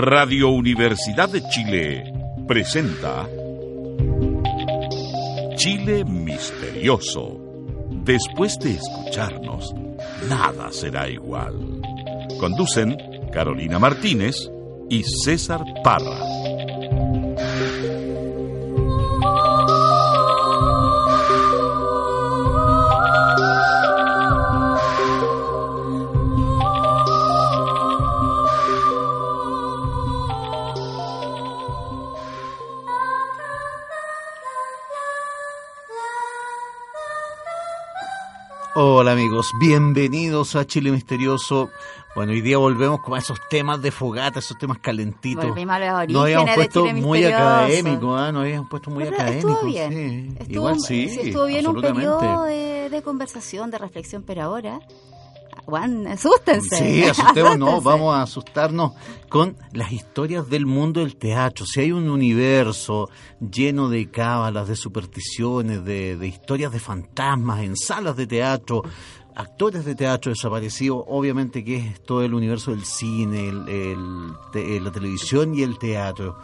Radio Universidad de Chile presenta Chile Misterioso. Después de escucharnos, nada será igual. Conducen Carolina Martínez y César Parra. Hola amigos, bienvenidos a Chile Misterioso. Bueno, hoy día volvemos con esos temas de fogata, esos temas calentitos. Volvimos a los orígenes Nos habíamos de puesto Chile muy Misterioso. académicos, ¿ah? Nos habíamos puesto muy Pero académicos. estuvo bien. sí. Estuvo, Igual sí, sí, estuvo bien un periodo de, de conversación, de reflexión, pero ahora, Juan, asústense. Sí, asustémonos, Asústense. vamos a asustarnos con las historias del mundo del teatro. Si hay un universo lleno de cábalas, de supersticiones, de, de historias de fantasmas en salas de teatro, actores de teatro desaparecidos, obviamente que es todo el universo del cine, el- el te- la televisión y el teatro.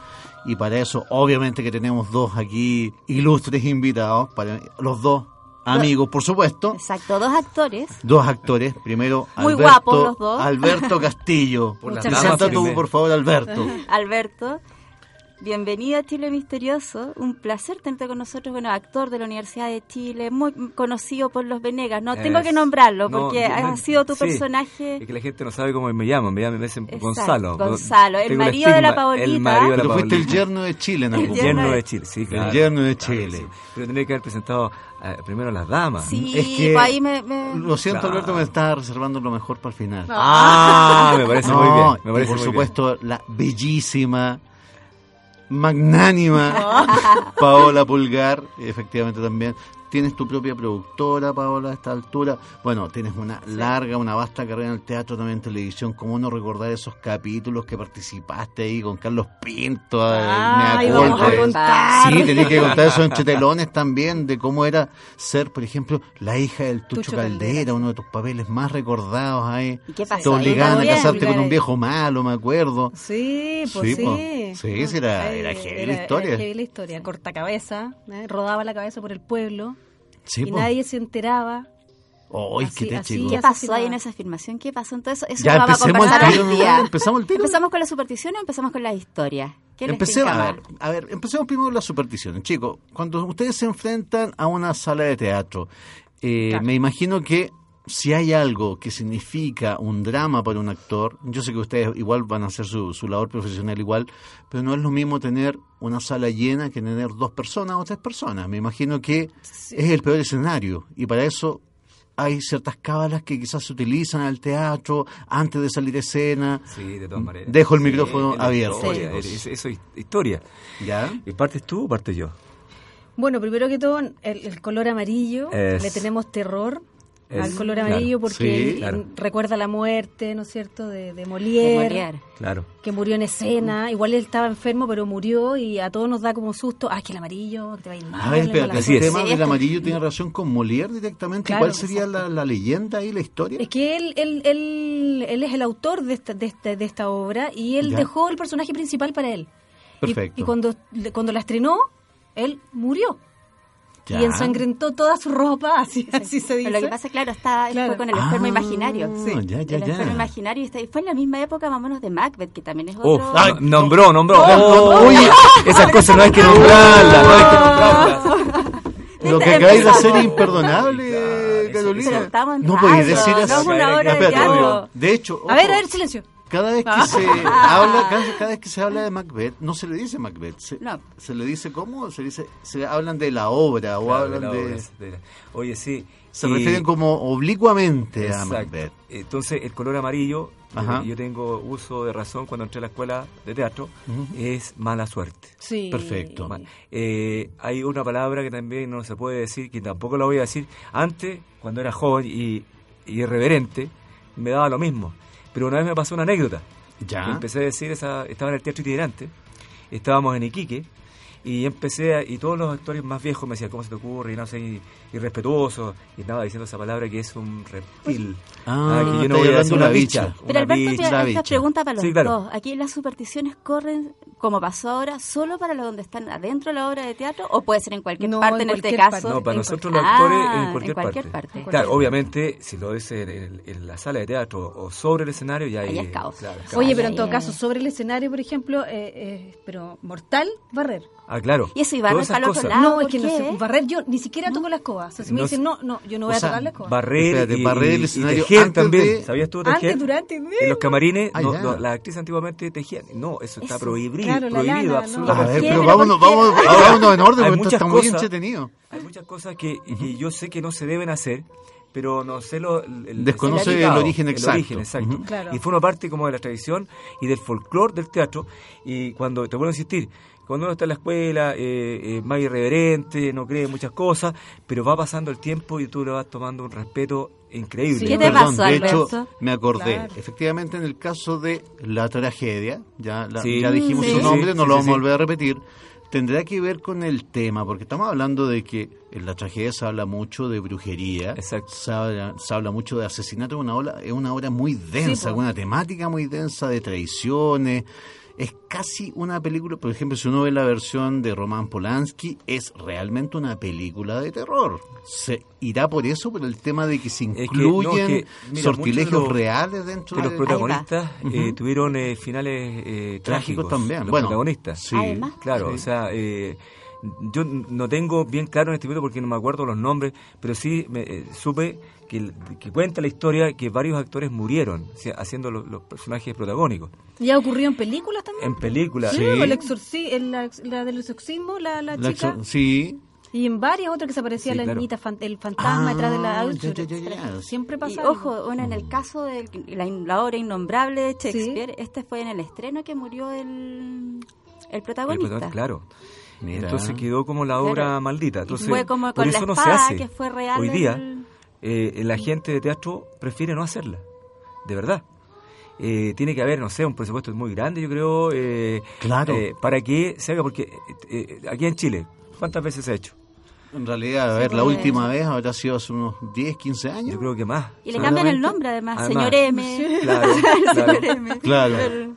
Y para eso, obviamente que tenemos dos aquí ilustres invitados, para los dos amigos, por supuesto. Exacto, dos actores. Dos actores, primero Muy Alberto, guapos los dos. Alberto Castillo. Por Presenta tú, por favor, Alberto. Alberto, bienvenido a Chile Misterioso. Un placer tenerte con nosotros. Bueno, actor de la Universidad de Chile, muy conocido por los Venegas. No tengo Es- que nombrarlo no, porque no, ha sido tu sí, personaje. Es que la gente no sabe cómo me llamo, me llaman, me dicen Exacto, Gonzalo. Gonzalo, el marido de la Paolita. El marido de la Pero fuiste el yerno de Chile en algún El El yerno de- Chile, sí, claro. yerno de Claro Chile. sí. Pero tendría que haber presentado eh, primero a las damas. Sí, Es que- pues ahí me... me- Lo siento, Claro. Alberto, me estaba reservando lo mejor para el final. Ah, me parece No, muy bien. Me parece por muy supuesto, la bellísima, magnánima Paola Pulgar, efectivamente también. Tienes tu propia productora, Paola, a esta altura. Bueno, tienes una larga, una vasta carrera en el teatro, también en televisión. ¿Cómo no recordar esos capítulos que participaste ahí con Carlos Pinto? Me vamos acuerdo. a contar. Sí, tenés que contar eso entre telones también, de cómo era ser, por ejemplo, la hija del Tucho, Tucho Caldera, Caldera. uno de tus papeles más recordados ahí. ¿Y qué Te pasó? ahí obligaban a casarte con un viejo malo, me acuerdo. Sí, pues Sí, sí. Sí, sí, era- era heavy la historia. Era heavy la historia. Corta cabeza, ¿eh? rodaba la cabeza por el pueblo Sí, y po. nadie se enteraba. ¡Ay, Así- qué te así chico! ¿Qué pasó ahí en esa filmación? ¿Qué pasó? Entonces, eso Ya lo vamos a el día. Empezamos el tiro. ¿Empezamos con la superstición o empezamos con la historia? ¿Qué les Empecemos, a ver, a ver, empecemos primero con las supersticiones. Chicos, cuando ustedes se enfrentan a una sala de teatro, eh, Claro. me imagino que si hay algo que significa un drama para un actor, yo sé que ustedes igual van a hacer su, su labor profesional igual, pero no es lo mismo tener una sala llena que tener dos personas o tres personas. Me imagino que es el peor escenario y para eso hay ciertas cábalas que quizás se utilizan al teatro antes de salir a escena. Sí, de todas maneras. Dejo el Sí, micrófono abierto, historia, chicos. es- Eso es historia. ¿Ya? ¿Y partes tú o parte yo? Bueno, primero que todo, el, el color amarillo, Es- le tenemos terror es- al color claro. amarillo porque Sí, claro. recuerda la muerte, ¿no es cierto?, de, de De Molière. Claro. que murió en escena. Igual él estaba enfermo, pero murió y a todos nos da como susto. Ah, es que el amarillo, te va a ir mal. A ver, le va espérate, la Así ¿el tema del amarillo tiene relación con Molière directamente? Claro, ¿Cuál sería la, la leyenda y la historia? Es que él, él, él, él es el autor de esta, de esta, de esta obra y él Ya. dejó el personaje principal para él. Y- Perfecto. Y, cuando, cuando la estrenó, él murió. Ya. Y ensangrentó toda su ropa, así, así se dice. Pero lo que pasa, claro, está, él Claro. fue con el enfermo Ah, imaginario. ya, ya, el ya. enfermo imaginario. y está- y fue en la misma época más o menos de Macbeth, que también es Uf, otro... Ay, no- nombró, nombró. Oh, Oh, oye, esas cosas no hay que nombrarlas, no hay que nombrarlas. Lo que acabáis de hacer es imperdonable, Carolina. Pero estamos en no podéis decir no así. es una obra de. De hecho, A ver, a ver, silencio. Cada vez que Ah. se habla, cada, cada vez que se habla de Macbeth, no se le dice Macbeth, se, No. se le dice cómo, se dice, se hablan de la obra o Claro, hablan la de, obra, de la- Oye, sí, Se Y- refieren como oblicuamente a. Macbeth. Entonces, el color amarillo, Ajá. yo tengo uso de razón cuando entré a la escuela de teatro, es mala suerte. Sí. Perfecto. Eh, hay una palabra que también no se puede decir, que tampoco la voy a decir. Antes, cuando era joven y, y irreverente, me daba lo mismo. Pero una vez me pasó una anécdota. Ya. Empecé a decir, esa, estaba en el teatro itinerante, estábamos en Iquique, y empecé, a- y todos los actores más viejos me decían, ¿cómo se te ocurre? Y no sé, irrespetuoso, y estaba diciendo esa palabra que es un reptil. Ah, que yo no voy a decir de una bicha. bicha. Pero una Alberto, bicha. esta bicha. pregunta para los Sí, claro. dos. Aquí las supersticiones corren, como pasó ahora, solo para los donde están adentro de la obra de teatro o puede ser en cualquier No, parte en en, este cualquier caso. parte. No, para nosotros los actores Ah, en cualquier, en cualquier parte. parte. Claro, obviamente, si lo dice en, en la sala de teatro o sobre el escenario, ya Ahí hay es caos. claro, caos. Oye, pero en todo caso, sobre el escenario, por ejemplo, eh, eh, pero mortal, barrer. Ah, claro. Y eso iba a Todas para el otro cosas. lado. no, es ¿por que no qué? sé, barrer yo ni siquiera toco la escoba. O sea, si me dicen, no, no, yo no voy O a tocar la escoba. Barrer, Espérate, y, barrer el y- y escenario tejer antes también. de- ¿Sabías tú tejer? Antes, durante y En los camarines, Ah, no, ya. no, las actrices antiguamente tejían. No, eso está prohibido, claro, la prohibido, lana, ¿no? A absolutamente. ver, pero ¿Pero vámonos, Ahora, vámonos en orden, porque esto está muy entretenido. Hay muchas cosas que, que yo sé que no se deben hacer, pero no sé lo... el- el- Desconoce el significado, origen exacto. origen, exacto. Ujú. Claro. Y forma parte como de la tradición y del folclore del teatro. Y cuando, te vuelvo a insistir, cuando uno está en la escuela, eh, eh, más irreverente, no cree en muchas cosas, pero va pasando el tiempo y tú le vas tomando un respeto increíble. Sí, ¿Qué te Perdón, pasó, de hecho, me acordé. Claro. Efectivamente, en el caso de la tragedia, ya, la- Sí. ya dijimos Sí. su nombre, Sí, no sí, lo sí, vamos a volver a repetir. Tendrá que ver con el tema, porque estamos hablando de que en la tragedia se habla mucho de brujería, Exacto. Se, habla, se habla mucho de asesinato, es una obra, es una obra muy densa, po. una temática muy densa de traiciones. Es casi una película, por ejemplo, si uno ve la versión de Roman Polanski, es realmente una película de terror. ¿Se irá por eso, por el tema de que se que, no, incluyen es que, mira, sortilegios de los- reales dentro que los de protagonistas eh, tuvieron eh, finales eh, Trágicos trágicos también. los Bueno, protagonistas sí. Además. claro Sí. o sea eh, yo no tengo bien claro en este momento porque no me acuerdo los nombres pero sí me, eh, supe que, cuenta la historia que varios actores murieron haciendo los, los personajes protagónicos ¿Ya ocurrió en películas también? en películas Sí, Sí. el exorci- el- la, la del exorcismo, la, la La chica. sí, Y en varias otras que se aparecía Sí, la claro. niñita, fan- el fantasma detrás de la Ah, ya, ya, ya. Siempre pasa. ojo, bueno, en el caso de la, la obra innombrable de Shakespeare, este fue en el estreno que murió el, el El protagonista. claro Mira. entonces quedó como la obra Claro. maldita entonces fue como por con la eso no se espada hace que fue real hoy día el- eh, la gente de teatro prefiere no hacerla, de verdad. Eh, tiene que haber, no sé, un presupuesto muy grande, yo creo, eh, Claro. eh, para que se haga, porque eh, aquí en Chile, ¿cuántas veces se ha hecho? en realidad, a ver, la pues. última vez habrá sido hace unos 10, 15 años. Yo creo que más. Y le cambian el nombre además, Además, señor M. Claro, claro.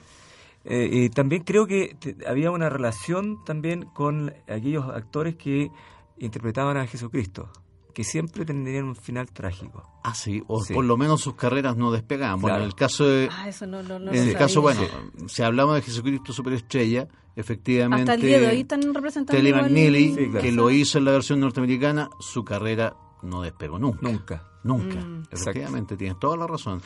Eh, y también creo que te- había una relación también con aquellos actores que interpretaban a Jesucristo, que siempre tendrían un final trágico. Ah, sí, o Sí. por lo menos sus carreras no despegaban. Bueno, en el caso de... Ah, eso no, no, no en lo el sabía. caso, bueno, si hablamos de Jesucristo Superestrella, efectivamente... Hasta el día de hoy están representando. Telly McNeely, Sí, claro. que lo hizo en la versión norteamericana, su carrera no despegó nunca. Nunca. Nunca. Mm. Efectivamente, tienes toda la razón.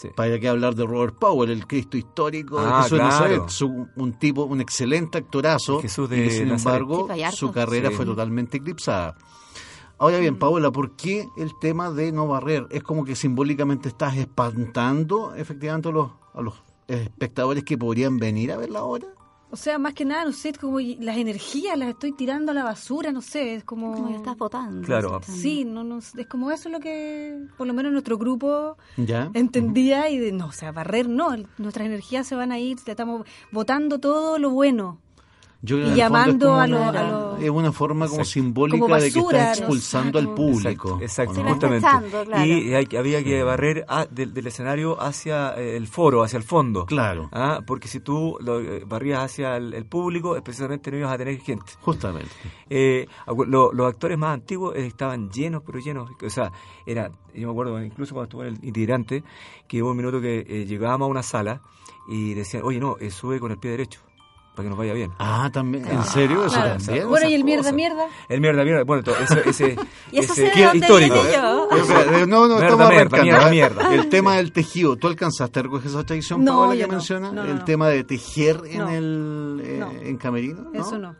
Sí. Para que hablar de Robert Powell, el Cristo histórico de Ah, Jesús de claro. Nazaret, su- un tipo, un excelente actorazo, Jesús de y sin Nazaret. embargo, su carrera Sí. fue totalmente eclipsada. Ahora bien, Paola, ¿por qué el tema de no barrer? Es como que simbólicamente estás espantando efectivamente a los, a los espectadores que podrían venir a ver la obra. O sea, más que nada, no sé, es como las energías las estoy tirando a la basura, no sé, es como... Como que estás votando. Claro. Sí, no, no, es como eso lo que, por lo menos nuestro grupo ¿Ya? entendía y de, no, o sea, barrer no, nuestras energías se van a ir, estamos votando todo lo bueno. Yo creo Y llamando a como lo- Es una forma como Exacto. simbólica Como de que está ¿no? expulsando al público. Exacto, justamente. claro. Y hay- había que barrer a- del, del escenario hacia eh, el foro, hacia el fondo. Claro, Ah, porque si tú lo eh, barrías hacia el, el público, precisamente no ibas a tener gente. justamente. Eh, lo- los actores más antiguos eh, estaban llenos, pero llenos. O sea, era, yo me acuerdo incluso cuando estuve en el itinerante, que hubo un minuto que eh, llegábamos a una sala y decían, oye, no, eh, sube con el pie derecho, para que nos vaya bien. Ah, también. ¿En serio? Eso Claro. también. Bueno, y el mierda, cosas. mierda. El mierda, mierda. Bueno, to- ese, ese, ¿Y eso ese- dónde histórico. viene yo? Eh, No, no, Mierda, estamos mierda, mierda, ¿eh? mierda. El tema del tejido. ¿Tú alcanzaste a recoger esa tradición, No, Paola, que no. menciona? No, no, el no. tema de tejer en el eh, No. en camerino. ¿no? Eso no.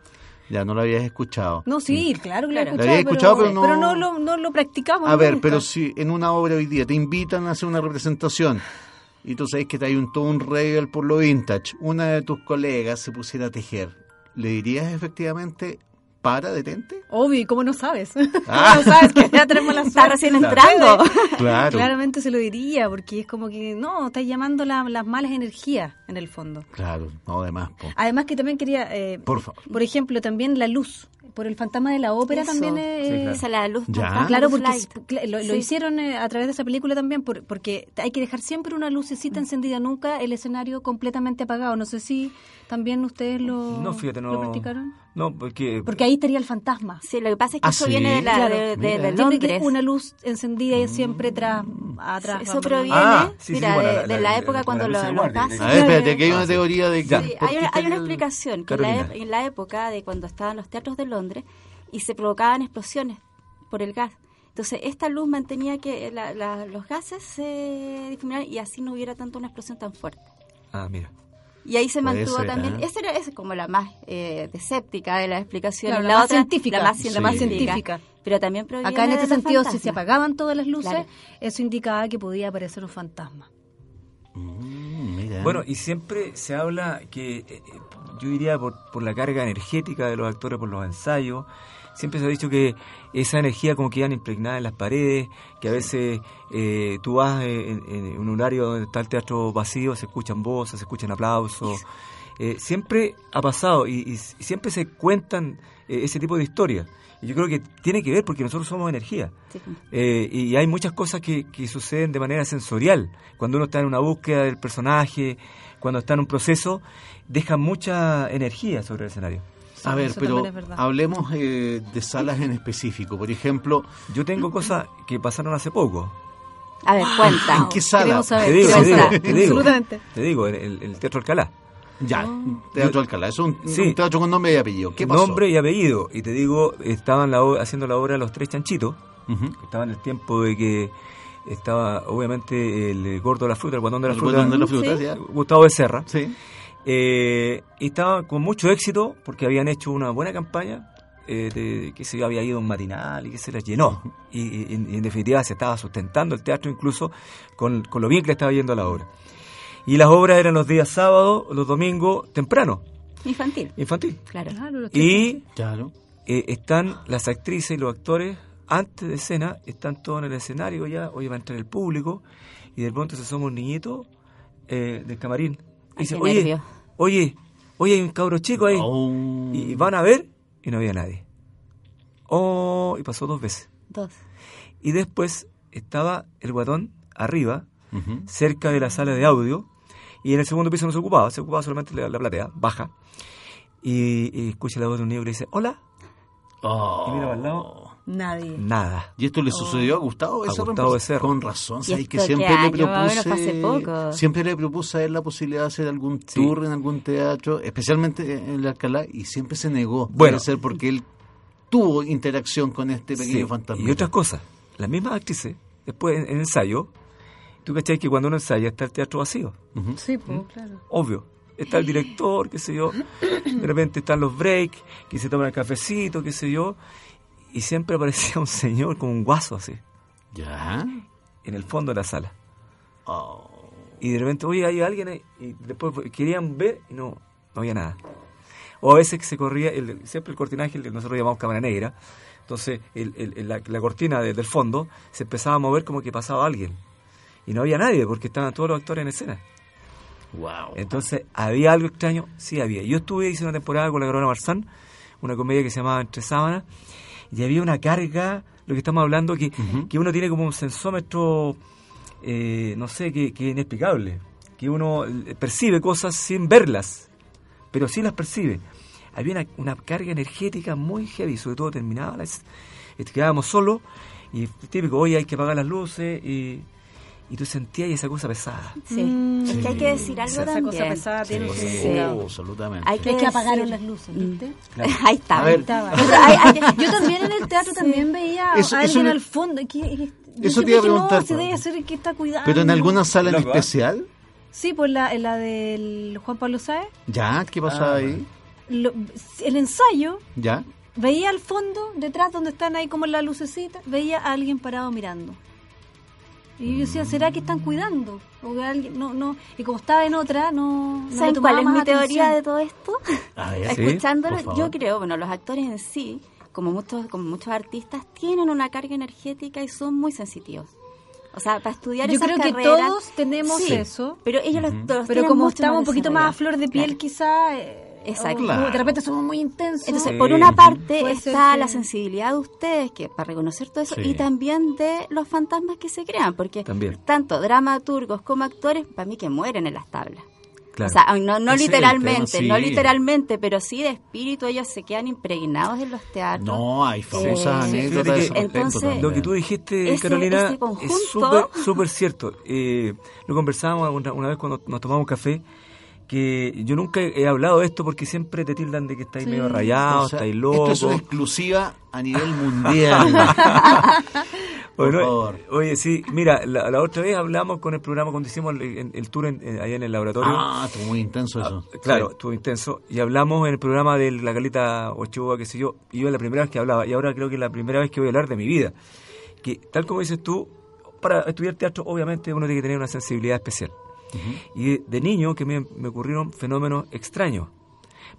Ya no lo habías escuchado. No, sí, claro que lo Claro. había escuchado, pero no- no lo, no lo practicamos A ver, nunca. pero si en una obra hoy día te invitan a hacer una representación y tú sabes que te hay un, todo un regal por lo vintage, una de tus colegas se pusiera a tejer, ¿le dirías efectivamente, para, detente? Obvio, ¿y cómo no sabes? Ah. no sabes que ya tenemos la Está recién entrando. Claro. Claramente se lo diría, porque es como que, no, estás llamando la- las malas energías, en el fondo. Claro, no, además. po. Además que también quería, eh, Por favor. por ejemplo, también la luz. Por el fantasma de la ópera Eso. también Sí, es... claro. Esa es la luz. Claro, porque lo, lo Sí. hicieron eh, a través de esa película también, por- porque hay que dejar siempre una lucecita encendida, nunca el escenario completamente apagado. No sé si también ustedes lo, No, fíjate, no. lo practicaron. No, porque. Porque ahí estaría el fantasma. Sí, lo que pasa es que ¿Ah, eso sí? viene de, la, Claro. de, de- Mira. de Tiene Londres. que una luz encendida y siempre tras, atrás. Eso proviene, Ah, sí, sí, mira, bueno, de, la- de la- la, la- época la- cuando la los, guardia, gases... A ver, espérate, aquí hay Ah, una teoría de que... Ya. Sí, ¿por hay una, hay explicación, que en la época de cuando estaban los teatros de Londres y se provocaban explosiones por el gas. Entonces, esta luz mantenía que la- la- los gases se difuminaran y así no hubiera tanto una explosión tan fuerte. Ah, mira. Y ahí se mantuvo ser, también, ¿eh? esa era esa es como la más eh, escéptica de las explicaciones, Claro, la, la más otra, científica. la más Sí. científica, La más científica. Pero también proviene Acá en este sentido, si se apagaban todas las luces, Claro. eso indicaba que podía aparecer un fantasma. Mm, mira. Bueno, y siempre se habla que, eh, eh, yo diría por, por la carga energética de los actores, por los ensayos, siempre se ha dicho que esa energía como que iban impregnada en las paredes, que a veces eh, tú vas en, en un horario donde está el teatro vacío, se escuchan voces, se escuchan aplausos. Eh, siempre ha pasado y, siempre se cuentan eh, ese tipo de historias. Y yo creo que tiene que ver porque nosotros somos energía. Sí. Eh, y hay muchas cosas que, que suceden de manera sensorial. Cuando uno está en una búsqueda del personaje, cuando está en un proceso, deja mucha energía sobre el escenario. A ver, Eso pero hablemos eh, de salas en específico. Por ejemplo, Yo tengo cosas que pasaron hace poco. A ver, cuenta. ¿en qué sala? Saber. Te digo, te digo, te digo. Absolutamente. Te digo, en el, el Teatro Alcalá. Ya, Teatro Alcalá. Es un, Sí. un teatro con nombre y apellido. ¿Qué pasó? Nombre y apellido. Y te digo, estaban la, haciendo la obra Los Tres Chanchitos. Ujú. Estaba en el tiempo de que estaba, obviamente, el gordo de la fruta, el guatón de la El fruta. de la fruta, Sí. Gustavo Becerra. Sí. Eh, y estaba con mucho éxito porque habían hecho una buena campaña, eh, de, que se había ido un matinal y que se les llenó. Y, y- y en definitiva se estaba sustentando el teatro incluso con, con lo bien que le estaba yendo a la obra. Y las obras eran los días sábados, los domingos, temprano, Infantil, infantil. claro. Y Claro. eh, están las actrices y los actores antes de escena, están todos en el escenario ya, hoy va a entrar el público y de pronto se somos niñitos eh, del camarín. Y dice, oye, nervio. Oye, oye, hay un cabro chico ahí. Oh. Y van a ver y no había nadie. Oh, y pasó dos veces. Dos. Y después estaba el guatón arriba, cerca de la sala de audio, y en el segundo piso no se ocupaba, se ocupaba solamente la, la platea, baja. Y, y escucha la voz de un niño que le dice, hola, Oh. y mira para el lado, Nadie. nada. ¿Y esto le sucedió a Gustavo A Becerra? Gustavo Becerra. Con razón, ¿Y ¿sabes que siempre qué le propuse... hace poco. Siempre le propuse a él la posibilidad de hacer algún Sí. tour en algún teatro, especialmente en el Alcalá, y siempre se negó. Bueno. Ser porque él tuvo interacción con este pequeño Sí, fantasma. Y otras cosas. Las mismas actrices, después en, en ensayo, tú cachai que cuando uno ensaya está el teatro vacío, Sí, pues, claro. obvio. Está el director, qué sé yo, de repente están los breaks, que se toman el cafecito, qué sé yo, y siempre aparecía un señor con un guaso así, ¿Ya? en el fondo de la sala. Oh. Y de repente, oye, hay alguien ahí, y después querían ver y no, no había nada. O a veces que se corría, el, siempre el cortinaje, el nosotros llamamos cámara negra, entonces el- la cortina de- del fondo se empezaba a mover como que pasaba alguien. Y no había nadie porque estaban todos los actores en escena. Wow. Entonces, ¿había algo extraño? Sí, había. Yo estuve, hice una temporada con la Corona Marzán, una comedia que se llamaba Entre Sábanas, y había una carga, lo que estamos hablando, que, que uno tiene como un sensómetro, eh, no sé, que, que inexplicable, que uno eh, percibe cosas sin verlas, pero sí las percibe. Había una, una carga energética muy heavy, sobre todo terminaba, las, quedábamos solos, y típico, oye, hay que apagar las luces, y, y tú sentías esa cosa pesada. Sí. Mm. Es que hay que decir algo Esa también. cosa pesada tiene un Sí, significado. absolutamente. Hay Es que apagaron decir- las luces, ¿viste? Ahí está. A ver. Estaba. Pero hay- hay- Yo también en el teatro también veía Eso- a eso alguien me- al fondo. que- que- Eso te iba a preguntar, No, si debe Pablo. ser el que está cuidando. ¿Pero en alguna sala en especial? Sí, pues la, la del Juan Pablo Sáez. ¿Ya? ¿Qué pasaba Ah, ahí? lo- el ensayo, ¿Ya? veía al fondo, detrás donde están ahí como la lucecita, veía a alguien parado mirando. Y yo decía, ¿será que están cuidando? O que alguien, no, no. Y como estaba en otra, no. ¿Saben cuál es más mi teoría atención. de todo esto? A ver. Sí, Escuchándolo, yo creo, bueno, los actores en sí, como muchos, como muchos artistas, tienen una carga energética y son muy sensitivos. O sea, para estudiar Yo esas creo que todos tenemos sí, eso. Pero ellos los, los Pero como estamos un poquito más a flor de piel, Claro. quizá. eh, Exacto. de repente somos muy intensos. Entonces, Sí. por una parte Puede ser está que- la sensibilidad de ustedes que para reconocer todo eso Sí. y también de los fantasmas que se crean, porque También. tanto dramaturgos como actores, para mí que mueren en las tablas. Claro. O sea, no, no literalmente, tema, no sí. literalmente, pero sí de espíritu ellos se quedan impregnados en los teatros. No, hay famosas Eh, anécdotas que- ese respecto entonces-. Lo que tú dijiste, Ese- Carolina, ese conjunto- es súper súper cierto. Eh, lo conversábamos una, una vez cuando nos tomamos café, que yo nunca he hablado de esto porque siempre te tildan de que estáis Sí. medio rayado, O sea, estáis loco. Esto es una exclusiva a nivel mundial. Por Bueno, favor. Oye, sí, mira, la, la otra vez hablamos con el programa cuando hicimos el, el- el tour en- en- allá en el laboratorio. ah, estuvo muy intenso eso. Claro, Sí. estuvo intenso. Y hablamos en el programa de la Calita Ochoa, qué sé yo. Y yo la primera vez que hablaba, y ahora creo que es la primera vez que voy a hablar de mi vida. Que tal como dices tú, para estudiar teatro obviamente uno tiene que tener una sensibilidad especial. Y de, niño que me, me ocurrieron fenómenos extraños.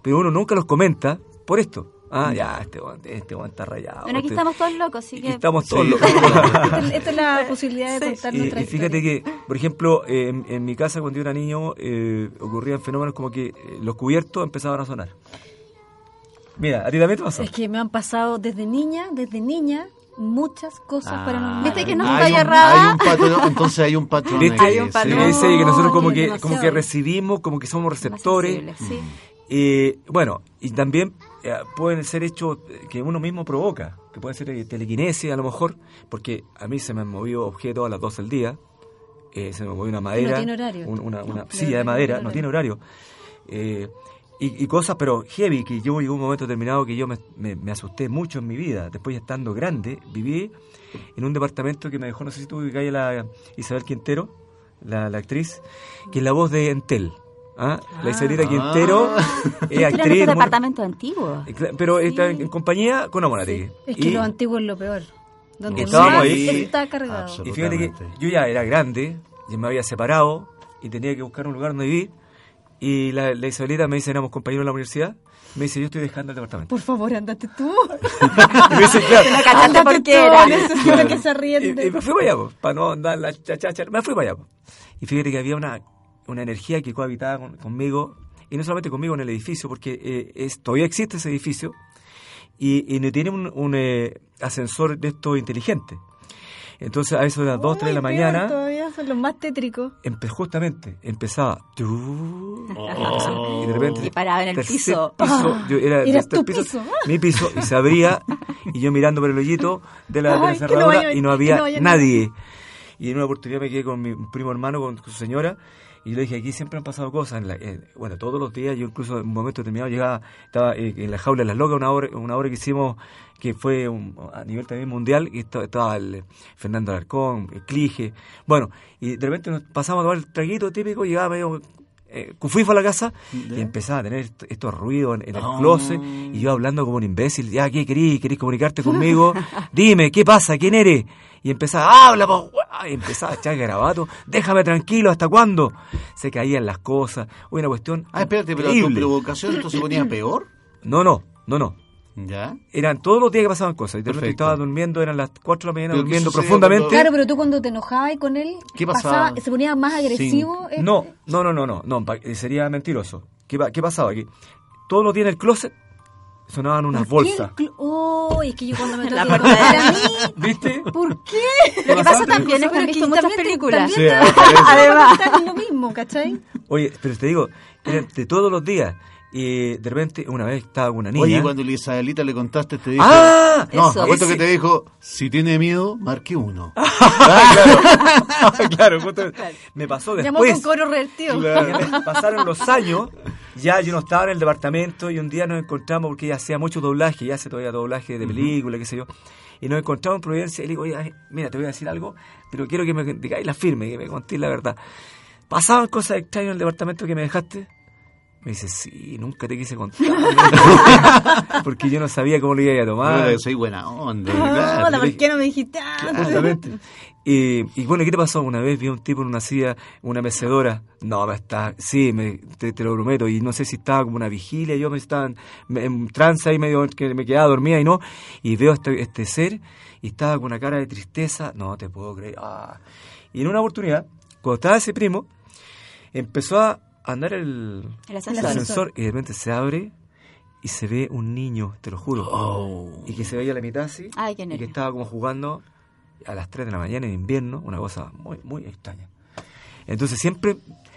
Pero uno nunca los comenta por esto. Ah, ya, este guan este está rayado. Bueno, aquí este- estamos todos locos, así y que... estamos todos Sí. locos. Esta, es- la posibilidad de contar Y, nuestra y fíjate historia. que, por ejemplo, eh, en, en mi casa cuando yo era niño eh, ocurrían fenómenos como que eh, los cubiertos empezaban a sonar. Mira, a ti también te pasó. Es que me han pasado desde niña, desde niña, muchas cosas Ah, paranormales. Viste que no hay un-. Hay un patrón, entonces hay un patrón. ¿Viste? ahí, Hay un sí. patrón. Dice que nosotros como que, como que recibimos, como que somos receptores. sí. Eh, bueno, y también eh, pueden ser hechos eh, que uno mismo provoca, que puede ser eh, telequinesis a lo mejor, porque a mí se me han movido objetos a las 12 del día, eh, se me movió una madera, tiene horario. un- una, una No, silla de no madera, tiene no tiene horario. Y, y cosas, pero heavy, que yo llegó un momento determinado que yo me, me- me asusté mucho en mi vida. Después, ya estando grande, viví en un departamento que me dejó, no sé si tú ubicáis la Isabel Quintero, la, la actriz, que es la voz de Entel. ¿ah? La Isabelita Ah. Quintero es actriz. estos muy- departamentos antiguos. eh, Pero está en, Sí. en compañía con Amonategui. Es que Y- lo antiguo es lo peor. Donde Estábamos ahí. está cargado. Y fíjate que yo ya era grande, ya me había separado y tenía que buscar un lugar donde vivir. Y la, la Isabelita me dice, éramos compañeros en la universidad, me dice, yo estoy dejando el departamento. Por favor, andate tú. Y me dice, claro. Me cachaste Ándate por tú, qué era. necesito que se Y, arriende. y me fui para allá, para no andar la chachacha, me fui para allá. Y fíjate que había una, una energía que cohabitaba con- conmigo, y no solamente conmigo en el edificio, porque eh, es, todavía existe ese edificio, y, y no tiene un, un, eh, ascensor de esto inteligente. Entonces a eso de las 2, 3 de la Ay, mañana... Todavía son los más tétricos. empe- justamente empezaba tu- y de repente Y paraba en el tercer piso. yo era tercer tu piso. mi piso y se abría y yo mirando por el hoyito de la, de la Ay, que no cerradura vaya- y no había no nadie y en una oportunidad me quedé con mi primo hermano con su señora y le dije aquí siempre han pasado cosas eh, bueno todos los días yo incluso en un momento determinado llegaba estaba eh, en la jaula de las locas una obra una obra que hicimos que fue a nivel también mundial y estaba, estaba el eh, Fernando Alarcón el Clige. Bueno y de repente nos pasamos a tomar el traguito típico llegaba medio eh, cufifa a la casa y empezaba a tener est- estos ruidos en, en el Oh. closet y yo hablando como un imbécil, ya, ¿qué querís? ¿Querís comunicarte conmigo? Dime, ¿qué pasa? ¿Quién eres? Y empezaba, habla, po, weá", y empezaba a echar garabato, déjame tranquilo, ¿hasta cuándo? Se caían las cosas, una cuestión Ah, espérate, pero tu provocación entonces se ponía peor. No, no, no, no. ¿Ya? Eran todos los días que pasaban cosas. Y de repente estaba durmiendo, eran las 4 de la mañana, Pero ¿qué durmiendo profundamente. Claro, pero tú cuando te enojabas con él, ¿Qué pasaba? se ponía más agresivo. eh, No, no, no, no, no, eh, sería mentiroso. ¿Qué, qué pasaba aquí? Todos los días en el closet sonaban unas ¿por qué bolsas. Oh, es que yo cuando me La a mí, ¿Viste? ¿por qué? Lo que pasa también es que han que visto muchas también te- películas. también Sí, te- además. lo mismo, ¿cachai? Oye, pero te digo, de todos los días. Y de repente, una vez estaba con una niña. Oye, cuando la Isabelita le contaste, te dijo. ¡Ah! No, Eso. apuesto que te dijo: si tiene miedo, marque uno. claro, justo me pasó Llamó con después. coro revertido. Claro. Pasaron los años, ya yo no estaba en el departamento y un día nos encontramos porque ella hacía mucho doblaje, ya hace todavía doblaje de película, qué sé yo. Y nos encontramos en Providencia y le digo, oye, mira, te voy a decir algo, pero quiero que me digáis la firme, que me contéis la verdad. ¿Pasaban cosas extrañas en el departamento que me dejaste? Me dice, sí, nunca te quise contar. Porque yo no sabía cómo lo iba a tomar. Bueno, soy buena onda. Hola, claro. ¿por qué no me dijiste? Exactamente. Y, y bueno, ¿qué te pasó? Una vez vi a un tipo en una silla, una mecedora. No, me está, sí, me, te, te lo prometo. Y no sé si estaba como una vigilia, yo me estaba en, me- en trance ahí medio que me quedaba dormida y no. Y veo este, este ser y estaba con una cara de tristeza. No te puedo creer. Ah. Y en una oportunidad, cuando estaba ese primo, empezó a andar el, El el ascensor. ascensor y de repente se abre y se ve un niño, te lo juro. Oh. Y que se veía a la mitad así. Ay, qué y que estaba como jugando a las 3 de la mañana en invierno, una cosa muy, muy extraña. Entonces siempre,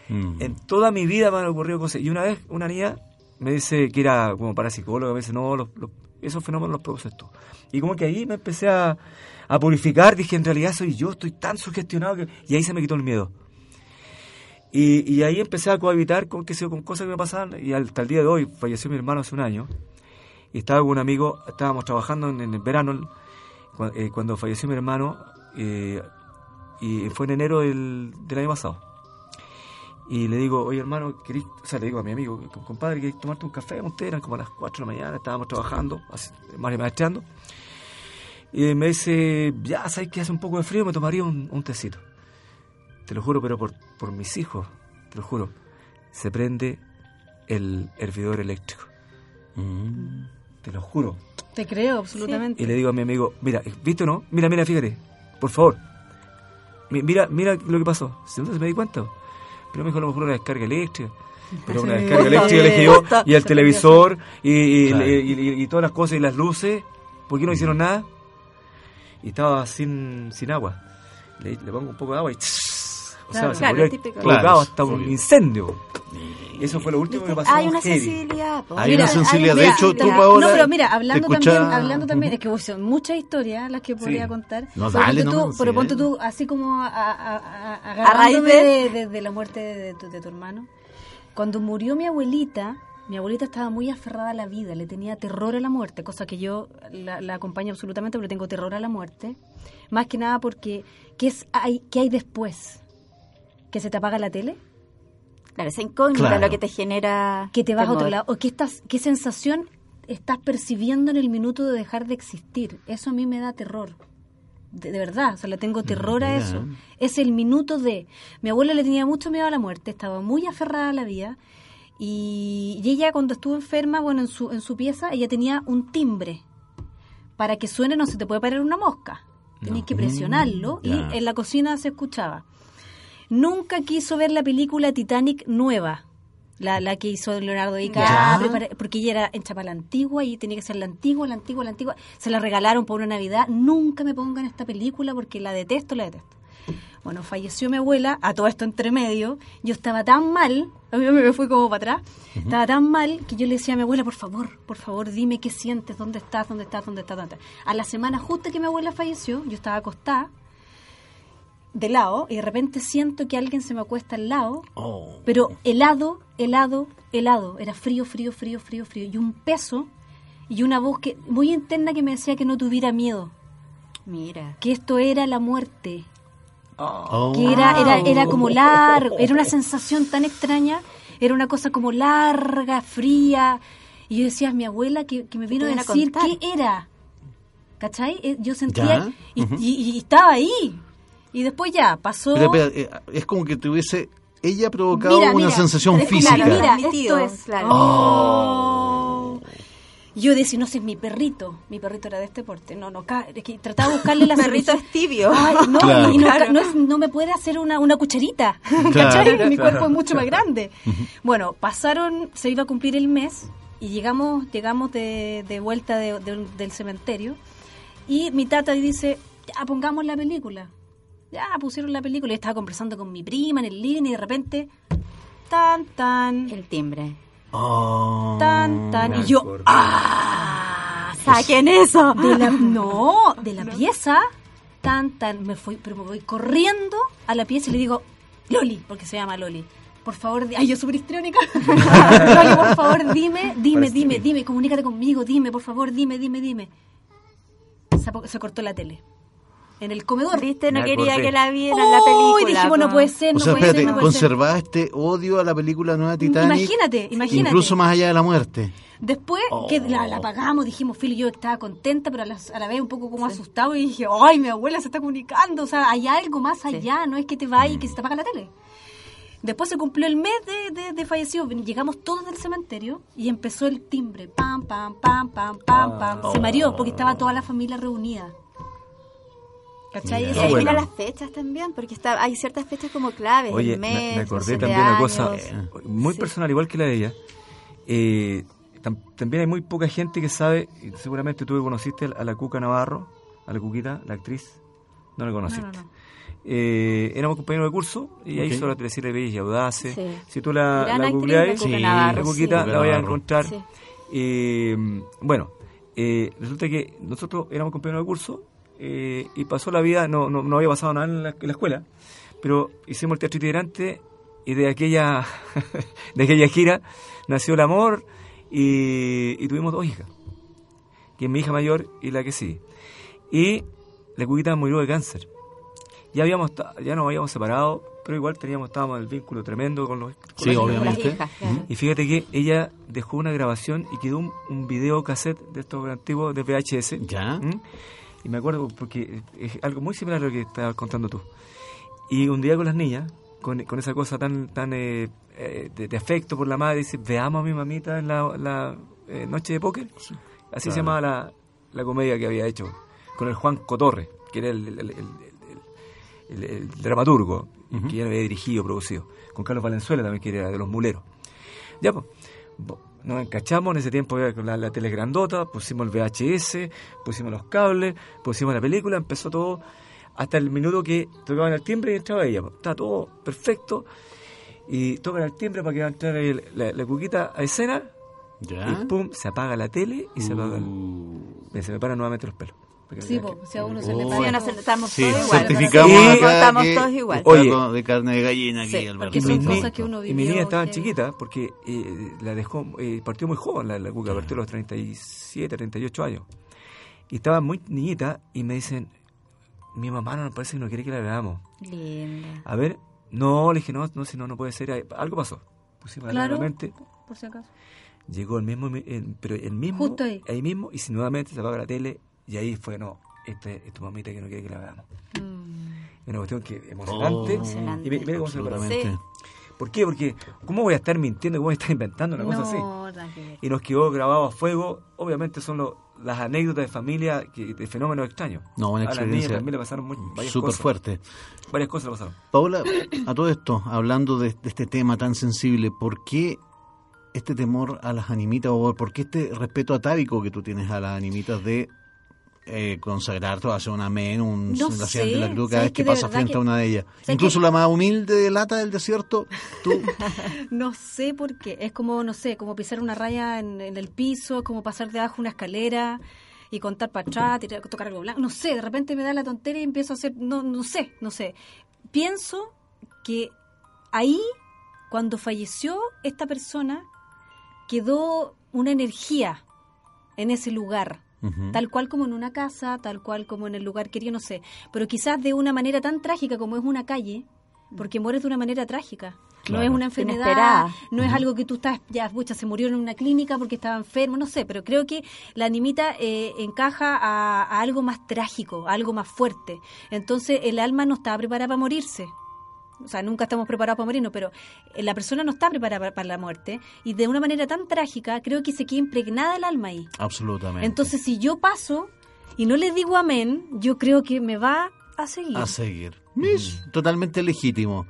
Mm. en toda mi vida me han ocurrido cosas. Y una vez una niña me dice que era como parapsicóloga, me dice, no, los, los- esos fenómenos los produces tú. Y como que ahí me empecé a, a purificar, dije, en realidad soy yo, estoy tan sugestionado que... Y ahí se me quitó el miedo. Y, y ahí empecé a cohabitar con, yo, con cosas que me pasaban. Y hasta el día de hoy, falleció mi hermano hace un año. Y estaba con un amigo, estábamos trabajando en, en el verano, cu- eh, cuando falleció mi hermano, eh, y fue en enero del, del año pasado. Y le digo, oye hermano, ¿querés, o sea, le digo a mi amigo, "Com- compadre, ¿querés tomarte un café? Usted eran como a las 4 de la mañana, estábamos trabajando, así, ma- maestreando. Y me dice, ya, ¿sabes que hace un poco de frío? Me tomaría un, un tecito. Te lo juro, pero por, por mis hijos, te lo juro, se prende el hervidor eléctrico. Mm. Te lo juro. Te creo, absolutamente. Y le digo a mi amigo, mira, ¿viste o no? Mira, mira, fíjate, por favor. Mi- Mira, mira lo que pasó. Entonces me di cuenta. Pero me dijo a lo mejor una descarga eléctrica. Pero una descarga eléctrica le dije yo, y el televisor, y, y- Claro. y- y- y todas las cosas, y las luces. ¿Por qué no hicieron nada? Y estaba sin, sin agua. Le, le pongo un poco de agua y... O sea, Claro. se Claro, podría haber típico. provocado Claro, hasta un incendio. Eso fue lo último que pasó. Hay una heavy. sensibilidad. po. Hay Mira, una sensibilidad. hay- de mira, hecho, tú, Paola. No, pero mira, hablando escucha- también, hablando también, es que son muchas historias las que podría Sí. contar. No, Pero dale tú, Pero ponte tú, así como a, a, a- a- A raíz agarrándome de- de, de- de la muerte de tu, de tu hermano. Cuando murió mi abuelita, mi abuelita estaba muy aferrada a la vida, le tenía terror a la muerte, cosa que yo la, la acompaño absolutamente, pero tengo terror a la muerte. Más que nada porque, ¿qué, es, hay, ¿qué hay después? ¿Que se te apaga la tele? Claro, esa incógnita Claro. lo que te genera. que te vas a otro lado o qué estás qué sensación estás percibiendo en el minuto de dejar de existir eso a mí me da terror de, de verdad o sea le tengo terror a eso es el minuto de mi abuela le tenía mucho miedo a la muerte estaba muy aferrada a la vida y, y ella cuando estuvo enferma bueno en su en su pieza ella tenía un timbre para que suene no se te puede parar una mosca tenías No. que presionarlo Mm, y en la cocina se escuchaba Nunca quiso ver la película Titanic nueva, la, la que hizo Leonardo DiCaprio, Ya. porque ella era en chapa la antigua y tenía que ser la antigua, la antigua, la antigua. Se la regalaron por una Navidad. Nunca me pongan esta película porque la detesto, la detesto. Bueno, falleció mi abuela, a todo esto entre medio. Yo estaba tan mal, a mí me fui como para atrás, estaba tan mal que yo le decía a mi abuela, por favor, por favor, dime qué sientes, dónde estás, dónde estás, dónde estás, dónde estás. A la semana justo que mi abuela falleció, yo estaba acostada de lado y de repente siento que alguien se me acuesta al lado, Oh. pero helado, helado, helado. Era frío, frío, frío, frío, frío. Y un peso y una voz que muy interna que me decía que no tuviera miedo, Mira. que esto era la muerte, Oh. que era, era, era como largo, era una sensación tan extraña, era una cosa como larga, fría. Y yo decía, mi abuela que, que me vino a a decir contar. qué era. ¿Cachai? Eh, Yo sentía y estaba ahí. Y después ya, pasó... Pero, eh, es como que tuviese ella provocado Mira, una mira, sensación es física. Mira, mira, esto es. claro. Oh. Yo decía, no sé, es mi perrito. Mi perrito era de este porte. No, no, es que trataba de buscarle la perrito es tibio. Ay, no, Claro. y no, Claro. no es- no me puede hacer una, una cucharita. Claro. ¿Cachai? Mi Claro. cuerpo es mucho más grande. Bueno, pasaron, se iba a cumplir el mes y llegamos llegamos de, de vuelta de- de- del cementerio y mi tata dice, ya pongamos la película. Ya pusieron la película. Yo estaba conversando con mi prima en el living y de repente, tan, tan, El timbre. Oh. tan, tan. Y yo. ¡ah! ¡Saquen eso! De la, no, de la pieza, tan, tan, me fui, pero me voy corriendo a la pieza y le digo, Loli, porque se llama Loli, por favor, ay, yo súper histriónica, Loli, por favor, dime, dime, Parece dime, dime, comunícate conmigo, dime, por favor, dime, dime, dime. Se cortó la tele. En el comedor. Viste, no Me quería acordé. que la vieran en la película. Uy, dijimos, no puede ser, O no sea, puede ser, espérate, no puede ser. conservaste odio a la película Nueva Titanic. Imagínate, imagínate. Incluso más allá de la muerte. Después Oh. que la, la apagamos, dijimos, Phil y yo estaba contenta, pero a la, a la vez un poco como asustado y dije, ay, mi abuela se está comunicando, o sea, hay algo más allá, no es que te vayas y que se te apaga la tele. Después se cumplió el mes de, de, de fallecido, llegamos todos del cementerio y empezó el timbre, pam, pam, pam, pam, pam, pam. Se mareó porque estaba toda la familia reunida. ¿Cachai? Mira. Y ahí mira las fechas también, porque está, hay ciertas fechas como claves, Oye, me- mes, me, no acordé también una cosa. Eh, muy Sí. personal, igual que la de ella. Eh, tam- también hay muy poca gente que sabe, y seguramente tú que conociste a la Cuca Navarro, a la Cuquita, la actriz, no la conociste. No, no, no. Eh, éramos compañeros de curso y ahí Ok. hizo la teleserie Bellas y Audaces. Sí. Si tú la, Gran la googleáis, la Sí, la sí. Cuquita Cuca la vais a encontrar. Sí. Eh, bueno, eh, resulta que nosotros éramos compañeros de curso eh, y pasó la vida, no, no, no había pasado nada en la, en la escuela, pero hicimos el teatro itinerante y de aquella, de aquella gira nació el amor y, y tuvimos dos hijas, que es mi hija mayor y la que sigue. Y la cuquita murió de cáncer. Ya habíamos ya nos habíamos separado, pero igual teníamos estábamos en el vínculo tremendo con los con Sí, obviamente. hijas, claro. Y fíjate que ella dejó una grabación y quedó un, un video cassette de estos antiguos de VHS. ¿Ya? ¿Mm? Y me acuerdo porque es algo muy similar a lo que estabas contando tú. Y un día con las niñas, con, con esa cosa tan tan eh, eh, de, de afecto por la madre, dice, veamos a mi mamita en la, la, eh, noche de póker. Así se llamaba la, la comedia que había hecho con el Juan Cotorre, que era el, el- el- el- el- el dramaturgo, que ya lo había dirigido, producido. Con Carlos Valenzuela también, que era de los muleros. Ya, pues, nos encachamos, en ese tiempo la, la tele grandota, pusimos el VHS, pusimos los cables, pusimos la película, empezó todo, hasta el minuto que tocaban el timbre y entraba ella. pues. Está todo perfecto, y tocan el timbre para que va a entrar ahí la, la cuquita a escena, ¿Ya? y pum, se apaga la tele y se apaga el- Uh. me- Se me paran nuevamente los pelos. Sí, po, si a uno se le Oh. nos- estamos Sí, todos igual. certificamos Sí. acá Estamos que todos igual. Oye. de carne de gallina aquí, Sí, Alberto. porque Y son cosas que uno y mi vivió, niña estaba que- chiquita porque eh, la dejó, eh, partió muy joven la, la cuca, partió a los 37, 38 años. Y estaba muy niñita y me dicen, mi mamá no parece que no quiere que la veamos. Linda. A ver, no, le dije, no, no, si no, no puede ser. Algo pasó. Pusimos la Claro. nuevamente, Por si acaso. llegó el mismo, el- pero el mismo, Justo ahí. mismo, y si nuevamente se apaga la tele, y ahí fue, no, esta es tu mamita que no quiere que la veamos. Es una cuestión que emocionante. Oh, Emocionante. Y mira, cómo se absolutamente. ¿Por qué? Porque, ¿cómo voy a estar mintiendo? ¿Cómo voy a estar inventando una cosa así? Y nos quedó grabado a fuego. Obviamente son lo- las anécdotas de familia, que, de fenómenos extraños. No, una a las niñas experiencia también le pasaron muy, varias Súper cosas. fuerte. Varias cosas le pasaron. Paola, a todo esto, hablando de, de este tema tan sensible, ¿por qué este temor a las animitas o por qué este respeto atávico que tú tienes a las animitas de eh, consagrarte o hacer un amén, un No de la cruz cada ¿sabes vez que verdad frente que- a una de ellas? ¿sabes Incluso que- la más humilde de lata del desierto, tú... No sé por qué. Es como, no sé, como pisar una raya en, en el piso, como pasar debajo de una escalera y contar para atrás, tirar, tocar algo blanco. No sé, de repente me da la tontería y empiezo a hacer. No, no sé, no sé. Pienso que ahí, cuando falleció esta persona, quedó una energía en ese lugar. Tal cual como en una casa, tal cual como en el lugar querido, no sé. Pero quizás de una manera tan trágica como es una calle, porque mueres de una manera trágica. No es una enfermedad, Inesperada. no es algo que tú estás, ya, pucha, se murió en una clínica porque estaba enfermo, no sé, pero creo que la animita eh, encaja a, a algo más trágico, a algo más fuerte. Entonces el alma no está preparada para morirse. O sea, nunca estamos preparados para morirnos, pero eh, la persona no está preparada para, para la muerte. Y de una manera tan trágica, creo que se queda impregnada el alma ahí. Absolutamente. Entonces, si yo paso y no le digo amén, yo creo que me va a seguir. a seguir. Es totalmente legítimo.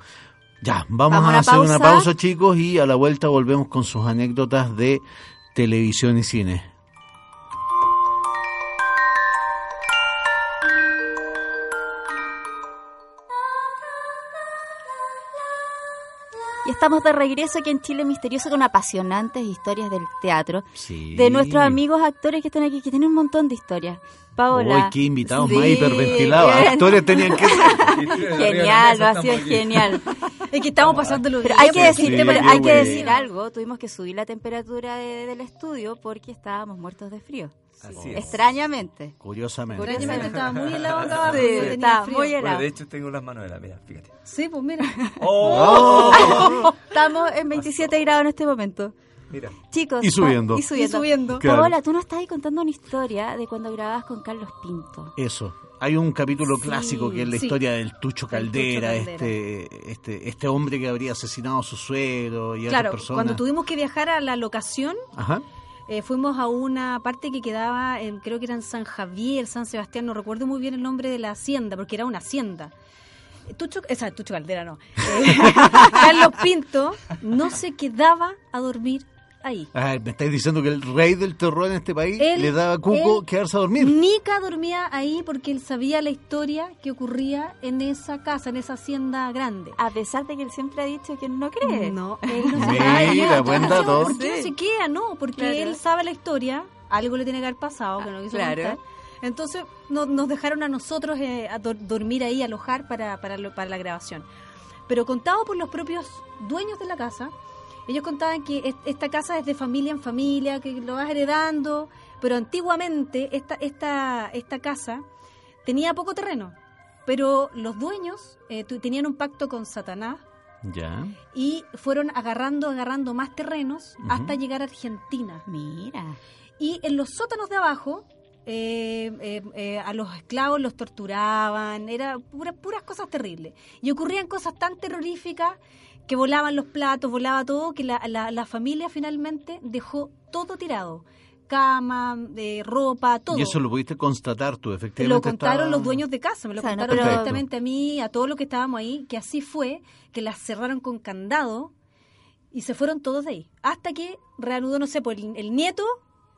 Ya, vamos, Vamos a hacer una pausa, chicos, y a la vuelta volvemos con sus anécdotas de televisión y cine. Estamos de regreso aquí en Chile Misterioso con apasionantes historias del teatro. Sí. De nuestros amigos actores que están aquí, que tienen un montón de historias. Paola. Uy, qué invitados Sí, más hiperventilados. Actores tenían que Genial, lo ha sido genial. Es que estamos pasándolo Pero bien. hay que decir, Sí, pero qué hay que decir algo. Tuvimos que subir la temperatura de- del estudio porque estábamos muertos de frío. Así es. Extrañamente. Curiosamente. Curiosamente estaba muy helado acá. Sí, estaba Bueno, de hecho tengo las manos de la mira, fíjate. Sí, pues mira. ¡Oh! Estamos en 27 grados en este momento. Mira. Chicos. Y subiendo. Y subiendo. Y subiendo. Claro. Paola, tú nos estabas contando una historia de cuando grababas con Carlos Pinto. Eso. Hay un capítulo Sí, clásico que es la sí. historia del Tucho Caldera, Caldera. Este, este, este hombre que habría asesinado a su suegro y a Claro, otras personas. cuando tuvimos que viajar a la locación, Ajá. Eh, fuimos a una parte que quedaba, en, creo que era en San Javier, San Sebastián, no recuerdo muy bien el nombre de la hacienda, porque era una hacienda. Eh, Tucho, esa Tucho Caldera no. Eh, Carlos Pinto no se quedaba a dormir ahí. Ah, me estáis diciendo que el rey del terror en este país Él- le daba Cuco él- quedarse a dormir. Nica dormía ahí porque él sabía la historia que ocurría en esa casa, en esa hacienda grande. A pesar de que él siempre ha dicho que no cree. No, él no se Mira, buen Yo no sé dato. ¿Por qué no Sí. se queda? No, porque Claro. él sabe la historia, algo le tiene que haber pasado, que no quiso claro. contar. Entonces no- nos dejaron a nosotros eh, a dor- dormir ahí, alojar para, para, lo- para la grabación. Pero contado por los propios dueños de la casa, ellos contaban que es- esta casa es de familia en familia, que lo vas heredando, pero antiguamente esta, esta, esta casa tenía poco terreno, pero los dueños eh, tenían un pacto con Satanás Ya. y fueron agarrando, agarrando más terrenos hasta llegar a Argentina. Mira. Y en los sótanos de abajo, eh, eh, eh, a los esclavos los torturaban, era pura- puras cosas terribles. Y ocurrían cosas tan terroríficas que volaban los platos, volaba todo, que la, la- la familia finalmente dejó todo tirado. Cama, eh, ropa, todo. Y eso lo pudiste constatar tú, Te efectivamente. lo contaron estaba- los dueños de casa, me lo O sea, no, contaron directamente a mí, a todos los que estábamos ahí, que así fue, que las cerraron con candado y se fueron todos de ahí. Hasta que reanudó, no sé, pues el, el nieto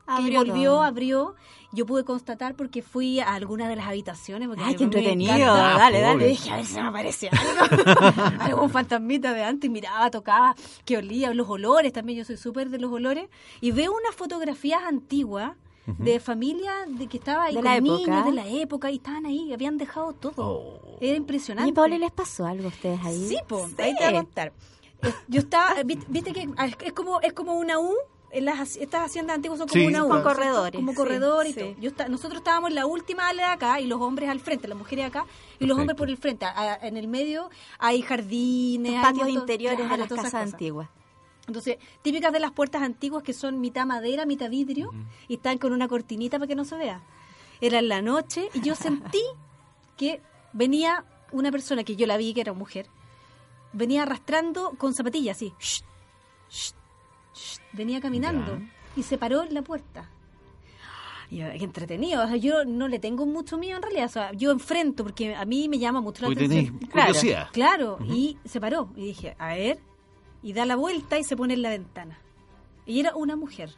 que Abrió volvió, abrió. Yo pude constatar porque fui a alguna de las habitaciones. Porque Ay, qué entretenido. encanta. Dale, dale. Y dije, a ver si me aparece algo. Algún fantasmita de antes. Miraba, tocaba, que olía, los olores también. Yo soy súper de los olores. Y veo unas fotografías antiguas de familia de que estaba ahí De con la niños época. de la época y estaban ahí, habían dejado todo. Oh. Era ¿Y impresionante. Paola les pasó algo a ustedes ahí? Sí, po, ahí te voy a contar. Yo estaba, viste, viste que ah, es como es como una U, las, haci- estas haciendas antiguas son como Sí, una U, con ¿cierto? corredores, como sí, corredor y sí. todo. Yo está- nosotros estábamos en la última ala de acá y los hombres al frente, las mujeres acá y los hombres por el frente. A- a- en el medio hay jardines, hay patios interiores de las casas cosas. antiguas. Entonces, típicas de las puertas antiguas que son mitad madera, mitad vidrio y están con una cortinita para que no se vea. Era en la noche y yo sentí que venía una persona que yo la vi que era mujer, venía arrastrando con zapatillas así. Shh, shh, shh, venía caminando Ya. y se paró en la puerta. Y qué entretenido. O sea, yo no le tengo mucho miedo en realidad. O sea, yo enfrento porque a mí me llama mucho la atención. tenéis Claro. curiosidad. Claro, y se paró. Y dije, a ver, y da la vuelta y se pone en la ventana. Y era una mujer.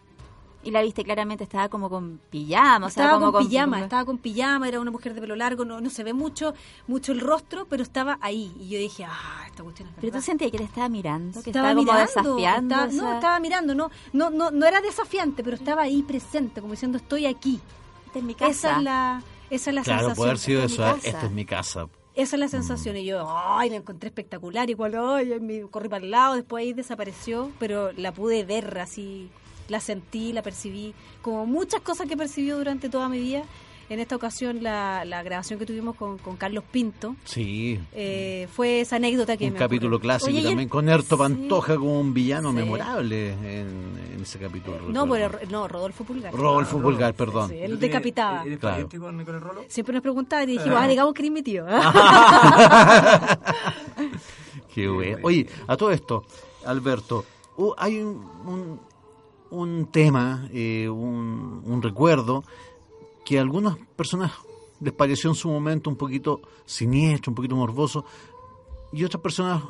Y la viste claramente, estaba como con pijama, o sea, estaba como con pijama, como- estaba con pijama, era una mujer de pelo largo, no, no se ve mucho mucho el rostro, pero estaba ahí. Y yo dije, ah, esta cuestión es Pero tú verdad. sentías que le estaba mirando, que estaba estaba, como mirando, desafiando. estaba- o sea, no, estaba mirando, no, no, no, no era desafiante, pero estaba ahí presente, como diciendo, estoy aquí. esta es mi casa. Esa es la, esa es la Claro, sensación. puede haber sido esta es eso. mi ah. Esta es mi casa. Esa es la sensación. Y yo, ay, la encontré espectacular. Igual, ay, me corrí para el lado, después ahí desapareció, pero la pude ver así, la sentí, la percibí. Como muchas cosas que he percibido durante toda mi vida. En esta ocasión, la, la grabación que tuvimos con, con Carlos Pinto Sí. eh, fue esa anécdota que un me capítulo ocurrió. clásico Oye, y el- también con Erto sí. Pantoja como un villano Sí. memorable en, en ese capítulo. No, pero, no, Rodolfo Pulgar. Rodolfo Pulgar, perdón. Sí, él ¿Tú tienes- decapitaba. ¿Eres Claro. con, con el rolo? Siempre nos preguntaba y dijimos, ah, digamos que eres mi tío. Qué bueno. Oye, a todo esto, Alberto, uh, hay un, un, un tema, eh, un, un recuerdo que a algunas personas les pareció en su momento un poquito siniestro, un poquito morboso, y otras personas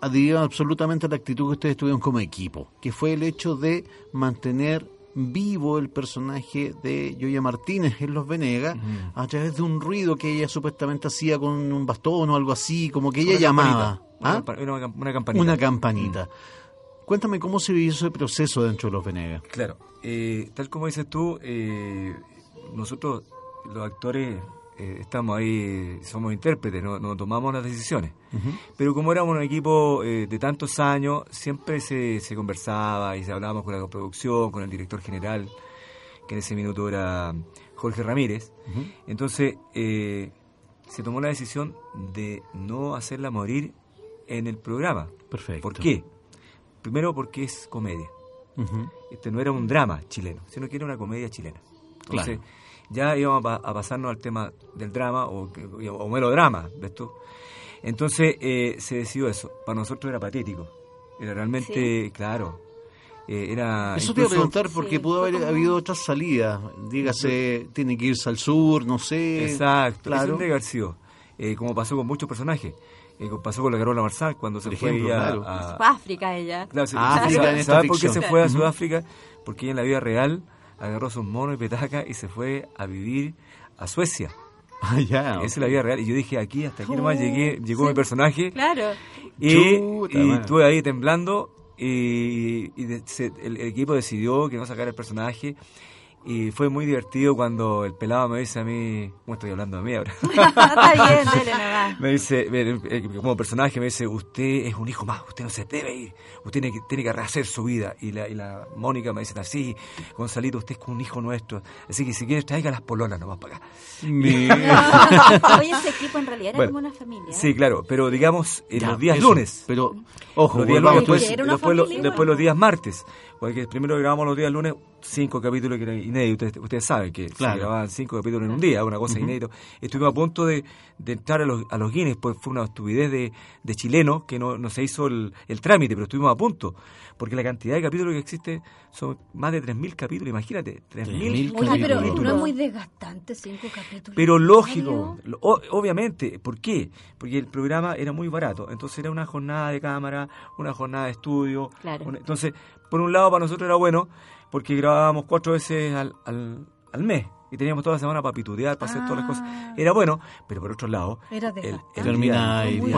adhirieron absolutamente a la actitud que ustedes tuvieron como equipo, que fue el hecho de mantener vivo el personaje de Yoya Martínez en Los Venegas a través de un ruido que ella supuestamente hacía con un bastón o algo así, como que ella Una llamaba. Una, ¿Ah? una campanita. Una campanita. Cuéntame cómo se vivió ese proceso dentro de Los Venegas. Claro, eh, tal como dices tú, eh, nosotros los actores eh, estamos ahí, somos intérpretes, no, no tomamos las decisiones. Pero como éramos un equipo eh, de tantos años, siempre se, se conversaba y se hablábamos con la producción, con el director general, que en ese minuto era Jorge Ramírez. Entonces eh, se tomó la decisión de no hacerla morir en el programa. Perfecto. ¿Por qué? Primero porque es comedia. Este no era un drama chileno, sino que era una comedia chilena. Entonces, Claro. ya íbamos a, a pasarnos al tema del drama o, que- o melodrama, ¿ves tú? Entonces eh, se decidió eso. Para nosotros era patético. Era realmente, claro. eh, era Eso te iba a preguntar porque Sí, pudo haber como- habido otras salidas. Dígase, tiene que irse al sur, no sé. Exacto, Claro. eso haber sido. Eh, como pasó con muchos personajes. Eh, pasó con la Carola Marsal cuando se fue ejemplo, ella claro. a, Fue a África ella. Claro, se- Ah, África ¿sabe- en esta ¿Sabe por qué se fue a. Sudáfrica? Porque ella en la vida real agarró sus monos y petacas y se fue a vivir a Suecia. Ah, ya. Esa es la vida real. Y yo dije, aquí, hasta aquí nomás llegué, llegó mi personaje. Claro. Y, Chuta, y estuve ahí temblando y, y de- se- el, el equipo decidió que no sacara el personaje. Y fue muy divertido cuando el pelado me dice a mí, bueno, estoy hablando de mí ahora. Está bien, dele nomás. Me dice, eh, como personaje, me dice, usted es un hijo más, usted no se debe ir, usted tiene que, tiene que rehacer su vida. Y la, y la Mónica me dice, así, Gonzalito, usted es un hijo nuestro, así que si quieres traiga las pololas nomás para acá. Oye, ese equipo en realidad era Bueno, como una familia. Sí, claro, pero digamos, en Ya, los días eso. lunes. Pero, ojo, los días lunes, después, después, los días martes. Porque primero grabamos los días lunes cinco capítulos que eran inéditos. Ustedes, ustedes saben que Claro. se grababan cinco capítulos en un día, una cosa inédita. Estuvimos a punto de, de entrar a los, a los Guinness, pues fue una estupidez de, de chileno que no, no se hizo el, el trámite, pero estuvimos a punto. Porque la cantidad de capítulos que existe son más de 3.000 capítulos, imagínate, 3.000 3.000 Oye, pero capítulos. no es muy desgastante cinco capítulos. pero ¿En lógico, o- obviamente, ¿por qué? Porque el programa era muy barato, entonces era una jornada de cámara, una jornada de estudio. Claro. una- entonces, por un lado para nosotros era bueno, porque grabábamos cuatro veces al, al, al mes y teníamos toda la semana para pitutear, para hacer todas las cosas. Ah. Era bueno, pero por otro lado, Era el, el y muy día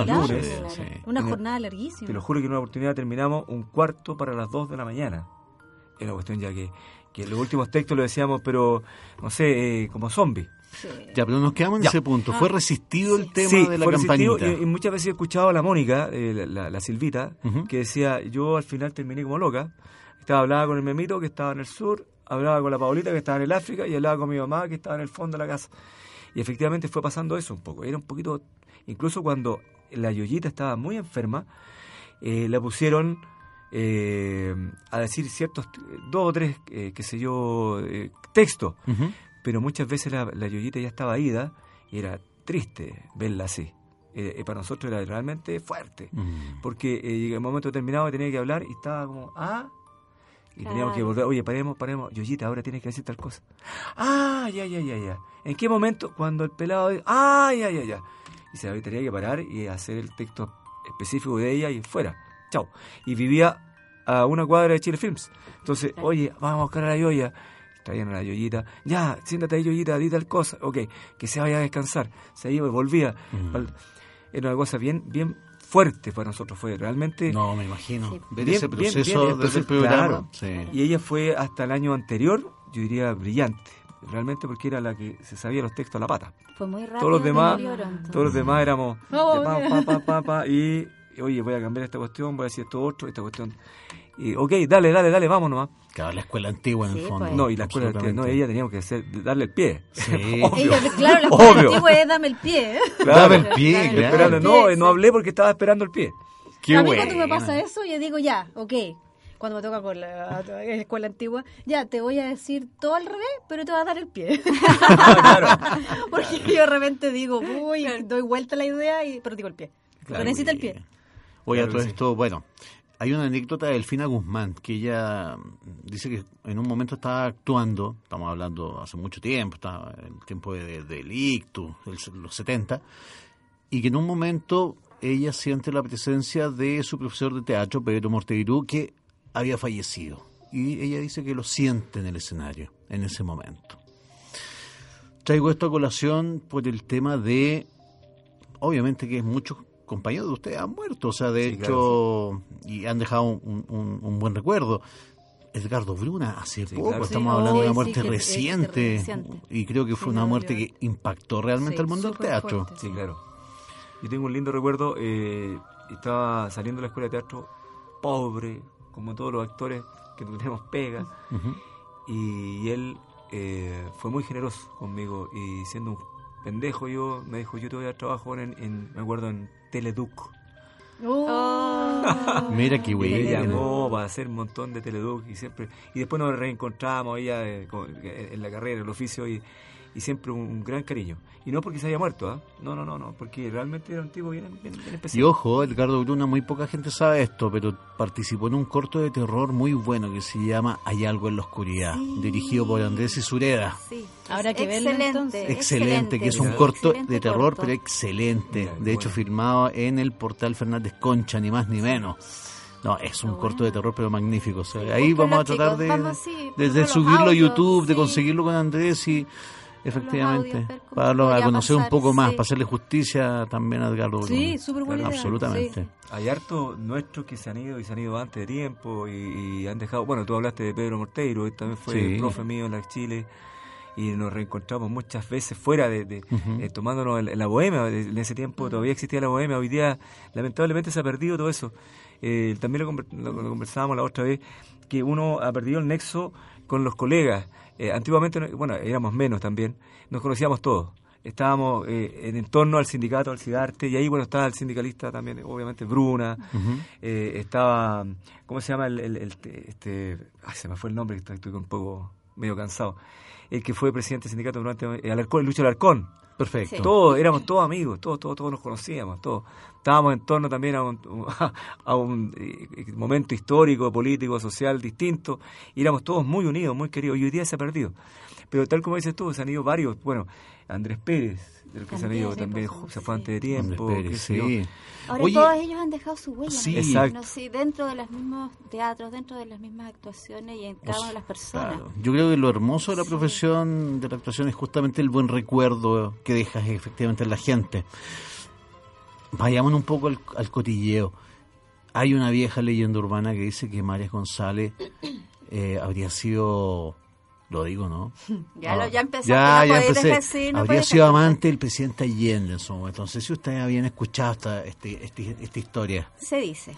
largo, lunes, claro. sí. Una jornada larguísima. te lo juro que en una oportunidad terminamos un cuarto para las dos de la mañana. Era una cuestión ya que, que los últimos textos lo decíamos, pero no sé, eh, como zombies. Ya, pero nos quedamos en Ya. ese punto. Ah. Fue resistido el tema Sí, de la fue campanita. y, y muchas veces he escuchado a la Mónica, eh, la, la- la Silvita, que decía, yo al final terminé como loca. Estaba hablaba con el memito que estaba en el sur, hablaba con la Paulita que estaba en el África y hablaba con mi mamá que estaba en el fondo de la casa. Y efectivamente fue pasando eso un poco. Era un poquito, incluso cuando la Yoyita estaba muy enferma, eh, la pusieron eh, a decir ciertos, dos o tres, eh, qué sé yo, eh, textos pero muchas veces la, la Yoyita ya estaba ida y era triste verla así. Para nosotros era realmente fuerte, Mm. porque llega el momento determinado tenía que hablar y estaba como, ah, y teníamos que volver, oye, paremos, paremos, Yoyita, ahora tienes que decir tal cosa. Ah, ya, ya, ya, ya. ¿En qué momento? Cuando el pelado, dice, ah, ya, ya, ya. Y se tenía que parar y hacer el texto específico de ella y fuera. Chao. Y vivía a una cuadra de Chile Films. Entonces, Claro. oye, vamos a buscar a la Yoya. Traían a la Yoyita. Ya, siéntate ahí, Yoyita, di tal cosa. Ok, que se vaya a descansar. Se iba y volvía. Mm. Era una cosa bien, bien fuerte para nosotros. Fue realmente... No, me imagino. Sí. Ver Bien, ese bien, proceso bien, el desde el programa. claro. Sí. Y ella fue hasta el año anterior, yo diría, brillante. Realmente porque era la que se sabía los textos a la pata. Fue muy rápido. Todos los demás, todos los demás éramos Oh, de pa, mira. pa, pa, pa, pa, y oye, voy a cambiar esta cuestión, voy a decir esto otro, esta cuestión. Y ok, dale, dale, dale, vamos nomás. Claro, la escuela antigua en el fondo. pues. No, y la escuela, que- no, ella teníamos que hacer, darle el pie. Sí. Obvio. Ella, claro, la escuela Obvio. antigua es dame el pie. ¿eh? Dame el pie, Claro. claro. Esperando, no, no hablé porque estaba esperando el pie. Qué a mí buena. cuando me pasa eso, yo digo ya, ok. Cuando me toca con la, la escuela antigua, ya te voy a decir todo al revés, pero te voy a dar el pie. Porque yo de repente digo, uy, doy vuelta a la idea, y, pero digo el pie. Claro. Pero necesita el pie. Oye, a Claro todo esto, bueno, hay una anécdota de Delfina Guzmán, que ella dice que en un momento estaba actuando, estamos hablando hace mucho tiempo, estaba en el tiempo de, del ictus, los 70, y que en un momento ella siente la presencia de su profesor de teatro, Pedro Mortevirú, que había fallecido. Y ella dice que lo siente en el escenario, en ese momento. Traigo esto a colación por el tema de, obviamente que muchos compañeros de ustedes han muerto, o sea, de Sí, hecho, y han dejado un, un- un buen recuerdo. Edgardo Bruna, hace Sí, poco, claro. estamos Sí, hablando de una muerte reciente, reciente. y creo que fue Sí, una muerte que impactó realmente Sí, al mundo del teatro. fuerte. Sí, claro. Yo tengo un lindo recuerdo, eh, estaba saliendo de la escuela de teatro pobre, como todos los actores que no tenemos pega, y él eh, fue muy generoso conmigo y siendo un pendejo yo, me dijo, yo te voy a dar trabajo en, en- me acuerdo, en Teleduc. Mira qué Y me bueno. llamó para hacer un montón de Teleduc y siempre y después nos reencontramos ella eh, con- eh, en la carrera, en el oficio y, y siempre un, gran cariño. Y no porque se haya muerto, ¿ah? No, no, no, no, porque realmente era un tipo bien, bien, bien especial. Y ojo, Edgardo Bruna, muy poca gente sabe esto, pero participó en un corto de terror muy bueno que se llama Hay algo en la oscuridad, Sí. dirigido por Andrés Isureda. Sí. Habrá que verlo, excelente, entonces. Excelente, que es un corto excelente de terror, corto. pero excelente. Mira, de hecho, bueno. filmado en el portal Fernández Concha, ni más ni menos. No, es un corto de terror, pero magnífico. O sea, Sí, ahí vamos a tratar chicos, de, vamos, sí, de- de ponemos los subirlo a YouTube, de conseguirlo con Andrés y efectivamente darlo a conocer un poco más, sí. para hacerle justicia también a Edgardo Bruna. Sí, súper buena. Absolutamente. Sí. Hay hartos nuestros que se han ido y se han ido antes de tiempo y, y han dejado. Bueno, tú hablaste de Pedro Morteiro, él también fue Sí. profe mío en la Chile y nos reencontramos muchas veces fuera de, de- eh, tomándonos en la bohemia. En ese tiempo todavía existía la bohemia, hoy día lamentablemente se ha perdido todo eso. Eh, también lo, conver- lo- lo conversábamos la otra vez, que uno ha perdido el nexo con los colegas. Eh, antiguamente, no- bueno, éramos menos también, nos conocíamos todos. Estábamos eh, en torno al sindicato, al CIDARTE, y ahí, bueno, estaba el sindicalista también, obviamente, Bruna, eh, estaba, ¿cómo se llama? El, el- el- este, ay, se me fue el nombre, estoy, estoy un poco medio cansado. El que fue presidente del sindicato durante, eh, Alarcón, Lucho Alarcón. Perfecto. Sí. Todos, éramos todos amigos, todos, todos, todos nos conocíamos, todos. Estábamos en torno también a un, a un eh, momento histórico, político, social distinto, y éramos todos muy unidos, muy queridos, y hoy día se ha perdido. Pero tal como dices tú, se han ido varios, bueno, Andrés Pérez, de los que se han También, ido sí, también, se fue antes de tiempo, Pérez, sí. Ahora Oye, todos ellos han dejado su huella, Sí. Exacto. sí, dentro de los mismos teatros, dentro de las mismas actuaciones y en cada una de las personas. Claro. Yo creo que lo hermoso de la Sí. profesión de la actuación es justamente el buen recuerdo que dejas efectivamente en la gente. Vayamos un poco al, al cotilleo. Hay una vieja leyenda urbana que dice que María González eh, habría sido, lo digo, ¿no? Ya, lo, ya empezaste, Ya, no ya empecé. no habría sido dejar- amante del presidente Allende en su momento. No sé si ustedes habían escuchado esta, este, este- esta historia. Se dice.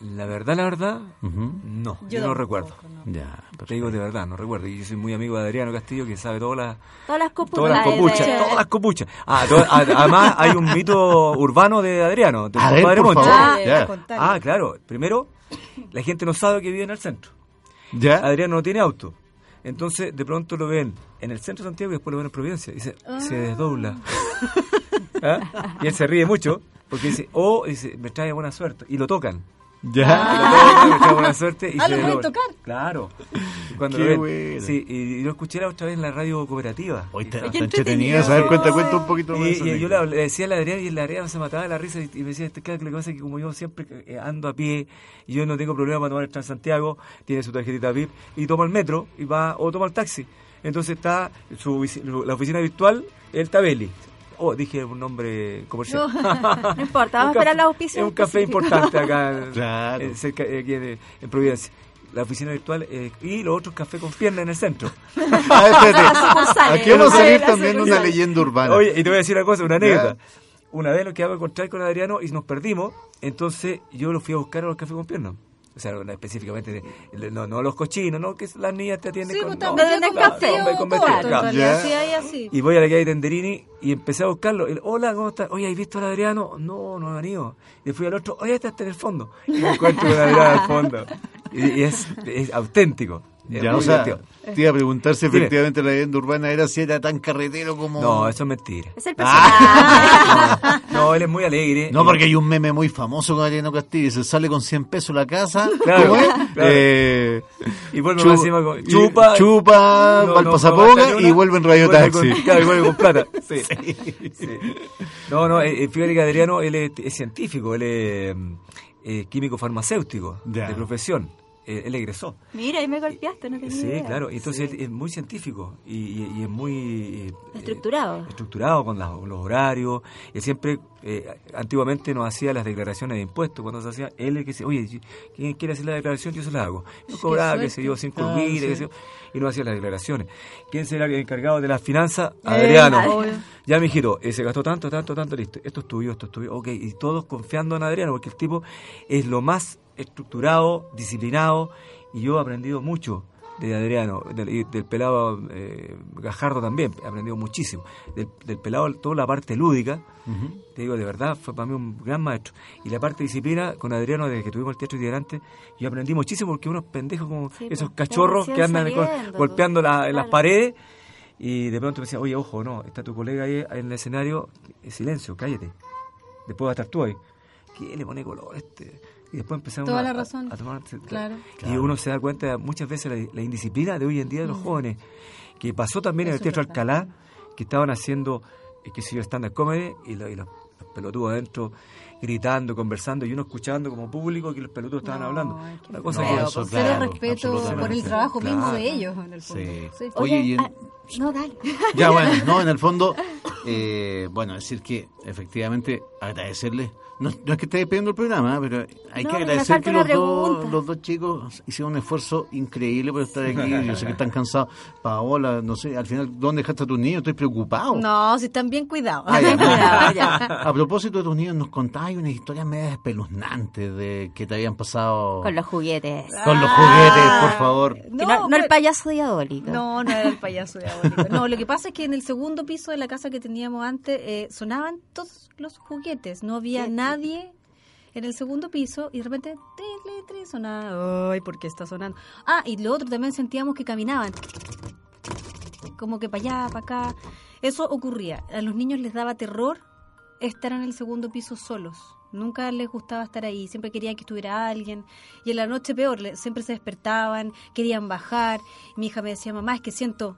La verdad, la verdad, no, yo, Yo no recuerdo. no. Ya, Te digo de verdad, no recuerdo. Y yo soy muy amigo de Adriano Castillo, que sabe todas las, Todas las copuchas. todas las de- copuchas, de- todas las copuchas. Ah, to- además hay un mito urbano de Adriano, del A ver, compadre por favor. Ah. Ah, claro. Primero, la gente no sabe que vive en el centro. ¿Ya? Adriano no tiene auto. Entonces, de pronto lo ven en el centro de Santiago y después lo ven en Providencia. Y se, se desdobla. ¿Ah? Y él se ríe mucho porque dice, oh, dice, me trae buena suerte. Y lo tocan. ¿Ya? Y lo buena suerte. Y Ah, ¿lo pueden tocar? Claro. Cuando Qué lo ven. bueno. Sí, y, lo escuché la otra vez en la radio cooperativa. Hoy está, entretenida. ¿Sabes? Cuenta, cuenta un poquito más. y, yo le, decía a la Adriana y la Adriana se mataba de la risa y, y me decía, este, claro, que lo que pasa es que como yo siempre eh, ando a pie y yo no tengo problema para tomar el Transantiago, tiene su tarjetita VIP y toma el metro y va o toma el taxi. Entonces está su, la oficina virtual, el Tabeli. Oh, dije un nombre comercial. No importa, vamos a esperar café- los auspicios. Es un café importante acá, Claro. en- cerca, eh, aquí en, en Providencia. La oficina virtual eh, y los otros cafés con pierna en el centro. Ah. Aquí vamos a salir también una leyenda urbana. Oye, y te voy a decir una cosa, una ¿Ya? anécdota. Una vez lo que hago es encontrar con Adriano y nos perdimos, entonces yo lo fui a buscar a los cafés con piernas. O sea, no, específicamente, de- de- no, no los cochinos, no que las niñas te atienden Sí, con, pues no, con café vestido o con claro. realidad, Ya. sí, hay así. Y voy a la calle Tenderini y empecé a buscarlo. El, Hola, ¿cómo estás? Oye, ¿has visto al Adriano? No, no ha venido. Y fui al otro, oye, este está en el fondo. Y me encuentro con Adriano al fondo. Y, y es, es auténtico. Es Ya, o sea, divertido. te iba a preguntar si Dime. efectivamente la leyenda urbana era si era tan carretero como... No, eso es mentira. Es el personaje. No, él es muy alegre. No, porque hay un meme muy famoso con Adriano Castillo. Se sale con 100 pesos la casa. Claro, ¿cómo es? claro. Eh, Y vuelve chu- más encima con chupa. chupa, no- va al no- pasapoca y vuelve en Radio vuelve Taxi. con- claro, y vuelve con plata. Sí. Sí. No, no, eh, eh, fíjate que Adriano, él es, es científico, él es eh, químico farmacéutico Ya. de profesión. Eh, él egresó. Mira, ahí me golpeaste, no tenía Sí, idea. claro. Y entonces él es muy científico y, y- y es muy... eh, Estructurado. estructurado con las- los horarios. Él siempre, eh, antiguamente nos hacía las declaraciones de impuestos. Cuando se hacía, él es que decía, oye, ¿quién quiere hacer la declaración? Yo se la hago. Yo cobraba, qué sé yo, cinco Ah, luquitas, sí. qué sé yo, y no hacía las declaraciones. ¿Quién será el encargado de las finanzas? Eh, Adriano. Ya, mijito, eh, se gastó tanto, tanto, tanto, listo. Esto es tuyo, esto es tuyo. Ok, y todos confiando en Adriano, porque el tipo es lo más estructurado, disciplinado, y yo he aprendido mucho de Adriano, del, pelado eh, Gajardo también, he aprendido muchísimo. Del, del pelado, toda la parte lúdica, te digo, de verdad, fue para mí un gran maestro. Y la parte de disciplina, con Adriano, desde que tuvimos el teatro itinerante, yo aprendí muchísimo porque unos pendejos como Sí, esos pues, cachorros que andan saliendo, golpeando pues, la- en las paredes. Y de pronto me decía, oye, ojo, no, está tu colega ahí en el escenario, eh, silencio, cállate. Después va a estar tú ahí. ¿Qué le pone color este? Y después empezamos Toda a, la razón. a, a tomar... Claro. Y uno se da cuenta muchas veces la, la indisciplina de hoy en día de los jóvenes, que pasó también en el Mm. Teatro. Alcalá, que estaban haciendo, eh, qué sé yo, stand-up comedy, y, lo- y los, los pelotudos adentro gritando, conversando, y uno escuchando como público que los pelotudos estaban No, hablando. Una cosa no, que... eso, Cero claro, respeto absolutamente. por el trabajo mismo de ellos, en el fondo. Sí. Sí. Oye, y en- ah, no, dale. Ya, bueno, no, en el fondo, eh, bueno, decir que efectivamente agradecerle. No, no es que esté pidiendo el programa, ¿eh? pero hay No, que agradecer que una los dos, los dos chicos hicieron un esfuerzo increíble por estar aquí. Yo sé que están cansados. Paola, no sé, al final, ¿dónde dejaste a tus niños? Estoy preocupado. No, si están bien cuidados. Ah, ya. A propósito de tus niños, nos contabas unas historias medio espeluznantes de que te habían pasado Con los juguetes. con los juguetes, por favor. No, no el payaso diabólico. No, no era el payaso diabólico. No, lo que pasa es que en el segundo piso de la casa que teníamos antes eh, sonaban todos los juguetes. No había nadie en el segundo piso y de repente tri, tri, sonaba. Ay, ¿por qué está sonando? Ah, y lo otro también sentíamos que caminaban. Como que para allá, para acá. Eso ocurría. A los niños les daba terror estar en el segundo piso solos. Nunca les gustaba estar ahí, siempre querían que estuviera alguien. Y en la noche peor, siempre se despertaban, querían bajar. Mi hija me decía, mamá, es que siento...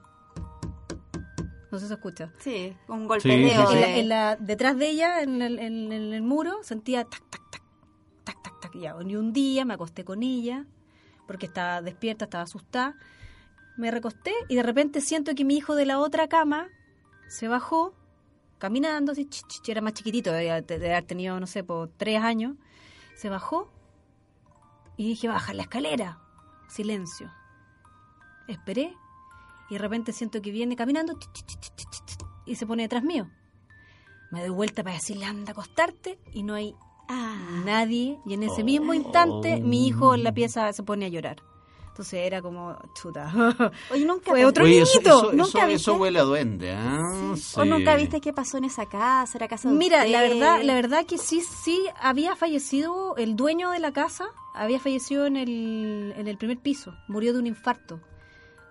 No sé si se escucha. Sí, un Sí, golpeteo. sí, En de- la- en la- detrás de ella, en el, en- en el muro, sentía tac, tac, tac, tac, tac, tac. Ya, y un día me acosté con ella, porque estaba despierta, estaba asustada. Me recosté y de repente siento que mi hijo de la otra cama se bajó, caminando, así, ch, ch, ch, era más chiquitito, de haber tenido, no sé, por tres años. Se bajó y dije, baja la escalera. Silencio. Esperé y de repente siento que viene caminando y se pone detrás mío. Me doy vuelta para decirle, anda a acostarte y no hay Ah, nadie. Y en ese mismo instante mi hijo en la pieza se pone a llorar. Entonces era como, chuta. Oye, nunca Fue otro Oye, eso, niñito. eso, ¿Nunca eso, viste? eso huele a duende, ¿ah? Sí. ¿O nunca viste qué pasó en esa casa? ¿Era casa de Mira, la verdad, la verdad que sí, sí había fallecido el dueño de la casa, había fallecido en el, en el primer piso, murió de un infarto.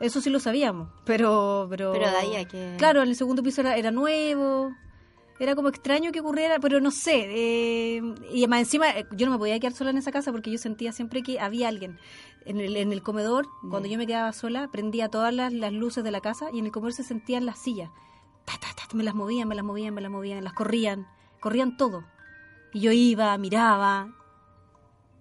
Eso sí lo sabíamos, pero, pero, Pero de ahí a que- claro, en el segundo piso era, era nuevo, era como extraño que ocurriera, pero no sé. eh, y más encima, eh, yo no me podía quedar sola en esa casa porque yo sentía siempre que había alguien. En el, en el comedor, cuando yo me quedaba sola, prendía todas las, las luces de la casa y en el comedor se sentían las sillas. Ta, ta, ta, me las movían, me las movían, me las movían, las corrían, corrían todo. Y yo iba, miraba,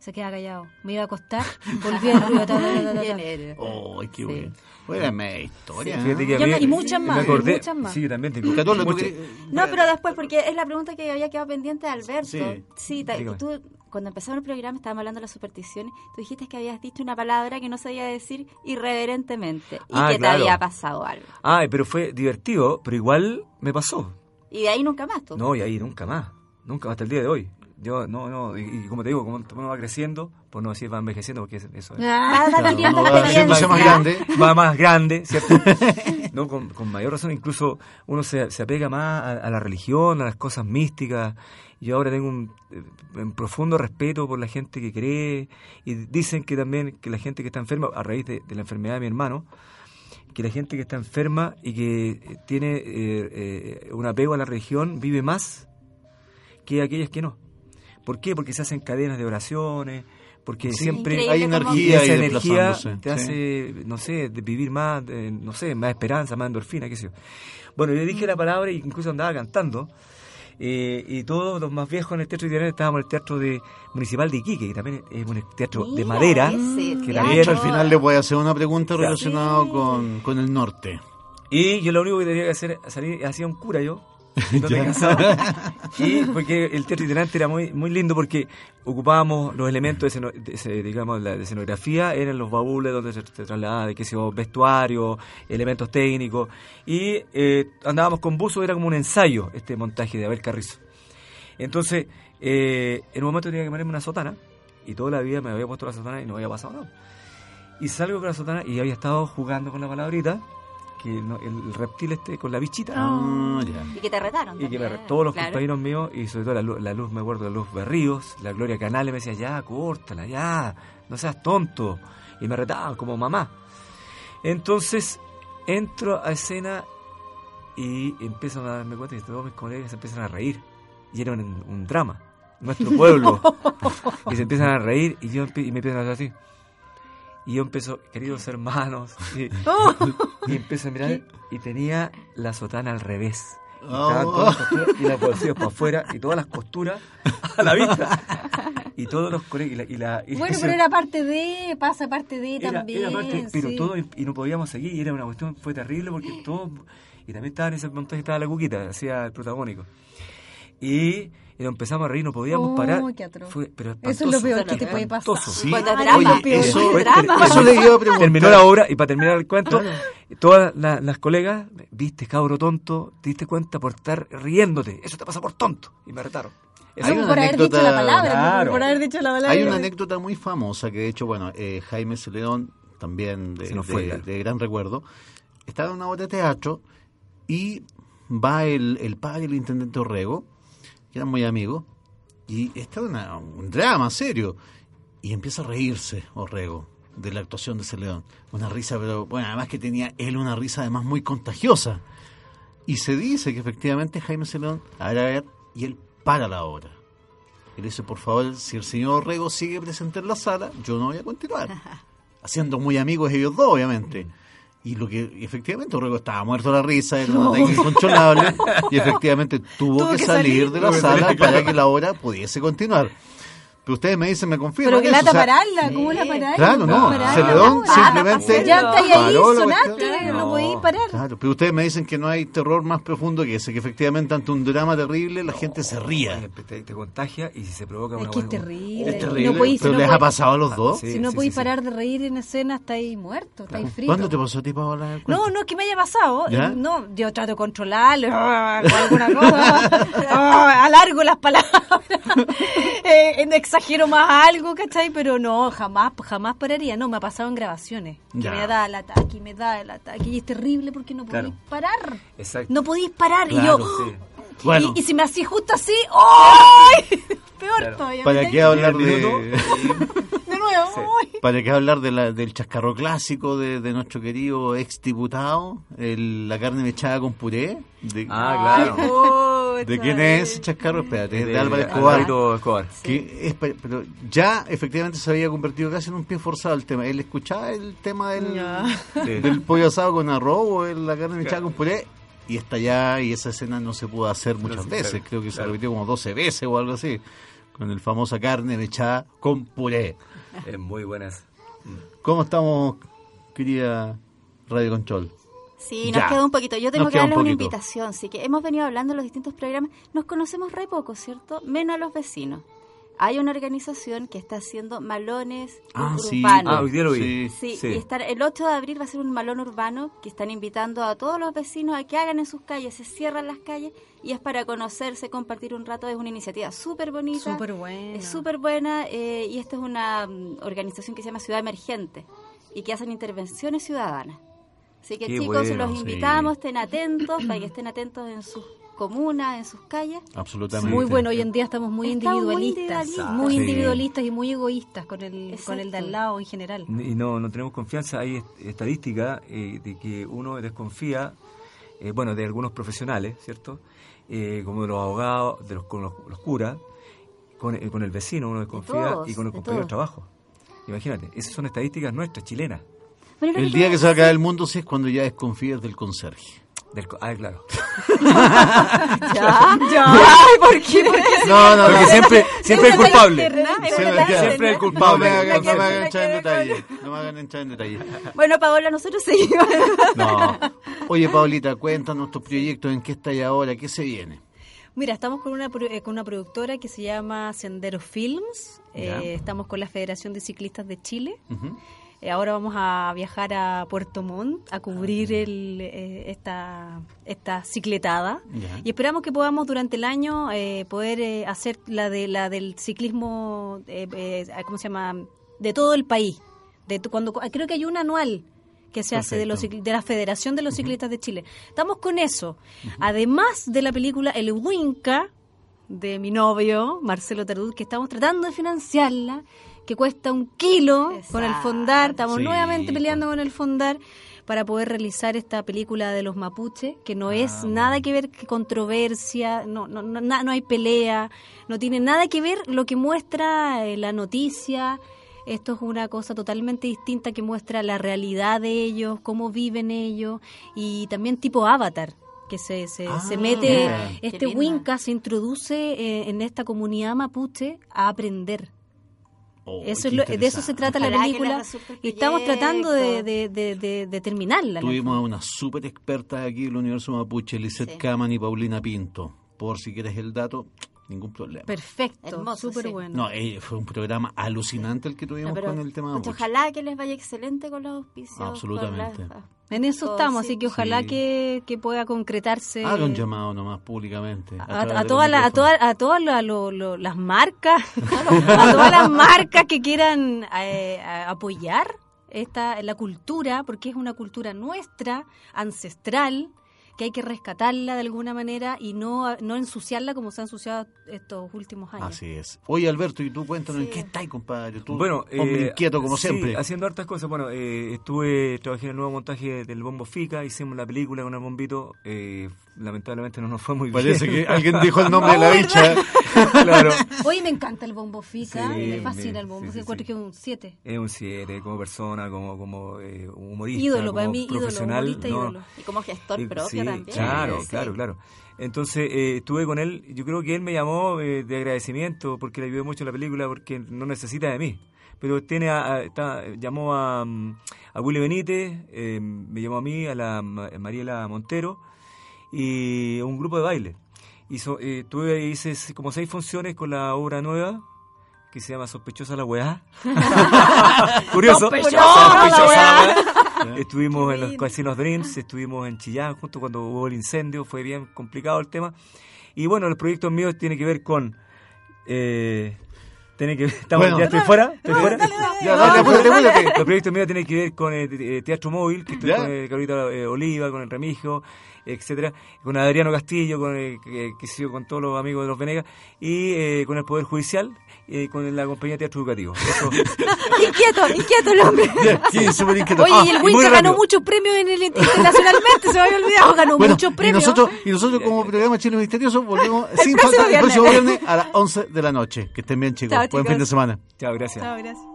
se quedaba callado. Me iba a acostar, volvía el ruido. ta, ta, ta, ta, ta. ¿Quién era? ¡Oh, qué Sí. bueno! Oye, media historia. y muchas me más, acordé- muchas más. Sí, también tengo Catulo, ¿tú muchas. querías- No, pero después, porque es la pregunta que había quedado pendiente de Alberto. Sí. Sí, tú, cuando empezamos el programa, estábamos hablando de las supersticiones. Tú dijiste que habías dicho una palabra que no sabía decir irreverentemente y Ah, que claro. te había pasado algo. Ay, pero fue divertido, pero igual me pasó. Y de ahí nunca más, tú. No, y ahí nunca más. Nunca, hasta el día de hoy. Yo, no, no, y, y como te digo, como uno va creciendo, por no decir va envejeciendo, porque es- eso es. Vas Claro, va haciéndose más grande. va más grande, ¿cierto? no, con, con mayor razón, incluso uno se, se apega más a, a la religión, a las cosas místicas. Yo ahora tengo un, eh, un profundo respeto por la gente que cree y dicen que también que la gente que está enferma, a raíz de, de la enfermedad de mi hermano, que la gente que está enferma y que eh, tiene eh, eh, un apego a la religión vive más que aquellas que no. ¿Por qué? Porque se hacen cadenas de oraciones, porque Sí, siempre hay energía y esa energía te sí. hace, no sé, de vivir más, de- no sé, más esperanza, más endorfina, qué sé yo. Bueno, yo dije la palabra y incluso andaba cantando. eh, y todos los más viejos en el teatro de estábamos en el teatro de, municipal de Iquique, que también es un teatro de madera. ese que teatro. también Al final le voy a hacer una pregunta Sí. relacionada con, con el norte. Y yo lo único que tenía que hacer, salir, hacía un cura yo. y porque el teatro itinerante era muy muy lindo porque ocupábamos los elementos de, de digamos la de escenografía eran los baúles donde se, se trasladaba de qué sé yo, vestuario elementos técnicos. Y eh, andábamos con buzo era como un ensayo este montaje de Abel Carrizo. Entonces eh, en un momento tenía que ponerme una sotana y toda la vida me había puesto la sotana y no había pasado nada. Y salgo con la sotana y había estado jugando con la palabrita, que no- el reptil este con la bichita. Ah, ya. Y que te retaron. Y que me- también, todos los claro. compañeros míos, y sobre todo la luz, la luz, me acuerdo de Luz Berríos, la Gloria Canales me decía, ya, córtala, ya, no seas tonto. Y me retaban como mamá. Entonces, entro a escena y empiezo a darme cuenta que todos mis colegas se empiezan a reír. Y era un, un drama, nuestro pueblo. y se empiezan a reír y yo y me empiezan a hacer así. Y yo empiezo, queridos hermanos, y, y empiezo a mirar y tenía la sotana al revés. Y, estaban Oh. las y las bolsillos para afuera y todas las costuras a la vista. Y todos los colegas y la, y la- y Bueno, ese- pero era parte de, pasa parte de era- también. era parte- pero sí. todo y, y no podíamos seguir y era una cuestión fue terrible porque todo y también estaba en ese montaje estaba la cuquita hacía el protagónico y, y nos empezamos a reír no podíamos Oh, parar qué atroz. Fue- pero Eso es lo peor que te puede pasar. Sí, oye, drama, peor. eso, es drama. eso le iba a preguntar. Terminó la obra y para terminar el cuento, todas la- las colegas, viste cabro tonto, te diste cuenta por estar riéndote, eso te pasa por tonto. Y me retaron. Eso- Hay una por haber dicho la anécdota- palabra, Claro. por haber dicho la palabra. Hay una anécdota muy famosa que de hecho, bueno, eh, Jaime Celedón, también de, Se nos fue, de- claro. de gran recuerdo, estaba en una obra de teatro y va el, el padre del intendente Orrego, que eran muy amigos, y estaba una- un drama serio, y empieza a reírse Orrego de la actuación de Celedón. Una risa, pero bueno, además que tenía él una risa además muy contagiosa. Y se dice que efectivamente Jaime Celedón, a ver, a ver, y él para la obra. Y le dice, por favor, si el señor Rego sigue presente en la sala, yo no voy a continuar. Haciendo muy amigos ellos dos, obviamente. Y lo que y efectivamente Rego estaba muerto de la risa, era un ataque incontrolable, y efectivamente tuvo, Tuvo que, que salir salir. de la sala para que la obra pudiese continuar. Pero ustedes me dicen, me confirman Pero que lata o sea, pararla, ¿cómo la paráis? Claro, no, paráis Celedón obra. simplemente Ya estáis ahí, sonaste, cuestión. no podéis parar. Claro, pero ustedes me dicen que no hay terror más profundo que ese, que efectivamente ante un drama terrible la gente se ría. Te, te contagia y si se provoca Es una que es terrible. Es terrible, No podéis, pero no les ha pasado a los dos. Sí, si no sí, podéis sí, sí. parar de reír en escena, estáis muertos, estáis fritos. ¿Cuándo te pasó a ti, Paola? No, no es que me haya pasado. ¿Ya? eh, No, yo trato de controlarlo, ah, con alguna cosa. ah, alargo las palabras. eh, exagero más algo, ¿cachai? Pero no, jamás, jamás pararía. No, me ha pasado en grabaciones. Que me da el ataque, me da el ataque. Y es terrible porque no podéis Claro. parar. Exacto. No podéis parar. Claro, y yo, sí. Bueno. y, y si me hacís justo así, ¡ay! Peor Claro. todavía. ¿Para ¿me qué hablar de, De nuevo, Sí. para qué hablar de la, del chascarro clásico de, de nuestro querido ex diputado, el- la carne mechada con puré? De, Ah, claro. ¿De quién es ese chascarro? Espérate, es de, De Álvaro Escobar. Escobar. Que es pero ya efectivamente se había convertido casi en un pie forzado el tema. Él escuchaba el tema del, Sí. del pollo asado con arroz o el- la carne mechada con puré y está ya y esa escena no se pudo hacer muchas sí, veces. claro, Creo que se claro. repitió como 12 veces o algo así. Con el famosa carne mechada con puré. Es muy buenas. ¿Cómo estamos, querida Radio Control? Sí, Ya. nos queda un poquito. Yo tengo Nos que un darles una invitación. Sí, que hemos venido hablando en los distintos programas. Nos conocemos re poco, ¿cierto? Menos a los vecinos. Hay una organización que está haciendo malones Ah, sí. urbanos. Ah, hoy día lo vi. Sí. Sí, Sí. y estar, el 8 de abril va a ser un malón urbano que están invitando a todos los vecinos a que hagan en sus calles, se cierran las calles y es para conocerse, compartir un rato. Es una iniciativa súper bonita. Súper buena. Es súper buena eh, y esta es una mm, organización que se llama Ciudad Emergente y que hacen intervenciones ciudadanas. Así que Qué chicos, bueno, los sí. invitamos, estén atentos, para que estén atentos en sus comunas, en sus calles. Absolutamente. Muy bueno, hoy en día estamos muy Estamos muy individualistas, individualistas. muy Sí. individualistas y muy egoístas con el, con el de al lado en general. Y no, no tenemos confianza. Hay est- estadística eh, de que uno desconfía, eh, bueno, de algunos profesionales, ¿cierto? Eh, como de los abogados, de los, con los, los curas, con, eh, con el vecino uno desconfía todos, y con los de compañeros de trabajo. Imagínate, esas son estadísticas nuestras, chilenas. El día que se va a acabar el mundo sí es cuando ya desconfías del conserje. Del, co- ah, claro. Ya, Ay, ¿por qué? No, no, Porque siempre, siempre es culpable. Siempre, es No culpable. me hagan, no me hagan entrar en detalle. No me hagan entrar en detalle. Bueno, Paola, nosotros seguimos. No. Oye, Paulita, cuéntanos tus proyectos, en qué estás ahora, qué se viene. Mira, estamos con una, eh, con una productora que se llama Sendero Films. Ya. Eh, estamos con la Federación de Ciclistas de Chile. Eh, ahora vamos a viajar a Puerto Montt a cubrir el, eh, esta, esta cicletada. Y esperamos que podamos durante el año eh, poder eh, hacer la de la del ciclismo, eh, eh, ¿cómo se llama? De todo el país. De cuando creo que hay un anual que se hace de, los, de la Federación de los Ciclistas de Chile. Estamos con eso. Además de la película El Winca de mi novio, Marcelo Tardud, que estamos tratando de financiarla, que cuesta un kilo con el Exacto. Fondar. Estamos Sí, nuevamente peleando pues. con el Fondar para poder realizar esta película de los mapuches, que no Ah, es bueno. nada que ver con controversia, no, no, no, no hay pelea, no tiene nada que ver lo que muestra eh, la noticia. Esto es una cosa totalmente distinta que muestra la realidad de ellos, cómo viven ellos y también tipo avatar que se, se, Ah, se mete, este. Winca se introduce eh, en esta comunidad mapuche a aprender. Oh, Eso es lo- de eso se trata la Ojalá le película y estamos tratando de, de, de, de- de terminarla. Tuvimos a fondo. una súper experta aquí en el universo mapuche, Lisette Sí. Kaman y Paulina Pinto. Por si quieres el dato, ningún problema. Perfecto, Hermoso, súper sí. bueno. No, eh, fue un programa alucinante el que tuvimos No, con el tema mapuche. ojalá que les vaya excelente con los auspicios. Absolutamente. las- En eso estamos, sí. así que ojalá Sí. que, que pueda concretarse. Haga un llamado nomás públicamente. a, a de todas las a todas a todas la- lo- lo- las marcas a todas las marcas que quieran eh, apoyar esta la cultura porque es una cultura nuestra ancestral que hay que rescatarla de alguna manera y no no ensuciarla como se ha ensuciado estos últimos años Así es. Oye, Alberto, ¿y tú cuéntanos en qué estás, compadre? Tú, Bueno, hombre eh, inquieto como sí, siempre. haciendo hartas cosas. Bueno, eh, estuve, trabajé en el nuevo montaje del Bombo Fica, hicimos la película con el bombito. eh, lamentablemente no nos fue muy Parece bien. que alguien dijo el nombre de la bicha. claro. Oye, me encanta el bombo fica, Sí, me fascina me- el bombo, sí, sí, sí, encuentro sí. que es un 7. Es un 7 como persona, como, como eh, humorista, Ídolo, como para mí, ídolo, profesional. humorista, no, ídolo. Y como gestor Eh, propio sí, también. Claro, Sí. claro, claro. Entonces eh, estuve con él, yo creo que él me llamó eh, de agradecimiento porque le ayudé mucho en la película porque no necesita de mí. Pero tiene a- a- está- llamó a, mm, a Willy Benítez, eh, me llamó a mí, a la Ma- Mariela Montero y un grupo de baile. Hizo, eh, tuve, hice como seis funciones con la obra nueva que se llama Sospechosa la weá. Curioso. Sospechosa la weá. Estuvimos en los Casinos Dreams, estuvimos en Chillán justo cuando hubo el incendio, fue bien complicado el tema. Y bueno, los proyectos míos tienen que ver con... Eh, tienen que, estamos, Bueno. ya estoy fuera, estoy fuera. Los proyectos míos tienen que ver con eh, eh, Teatro Móvil, que estoy ¿Ya? con eh, Carolita eh, Oliva, con el Remigio, etcétera, con Adriano Castillo, con eh, que, que sigo con todos los amigos de los Venegas, y eh, con el Poder Judicial, eh, con la compañía Teatro Educativo. Eso, Inquieto, inquieto el hombre. Sí, súper inquieto. Oye, Ah, y el y muy Winca ganó muchos premios en el internacionalmente, se me había olvidado, ganó Bueno, muchos y premios. nosotros, y nosotros como programa Chile Misterioso volvemos sin falta el próximo viernes a las 11 de la noche. Que estén bien, chicos. Chao, Buen fin de semana. chao, gracias. Chao, gracias.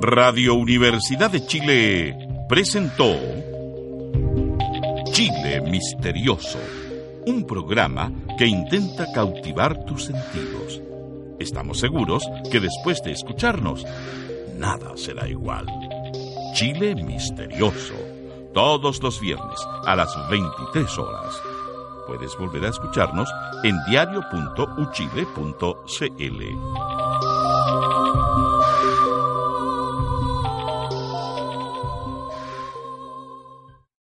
Radio Universidad de Chile presentó Misterioso, un programa que intenta cautivar tus sentidos. Estamos seguros que después de escucharnos, nada será igual. Chile Misterioso, todos los viernes a las 23 horas. Puedes volver a escucharnos en diario.uchile.cl.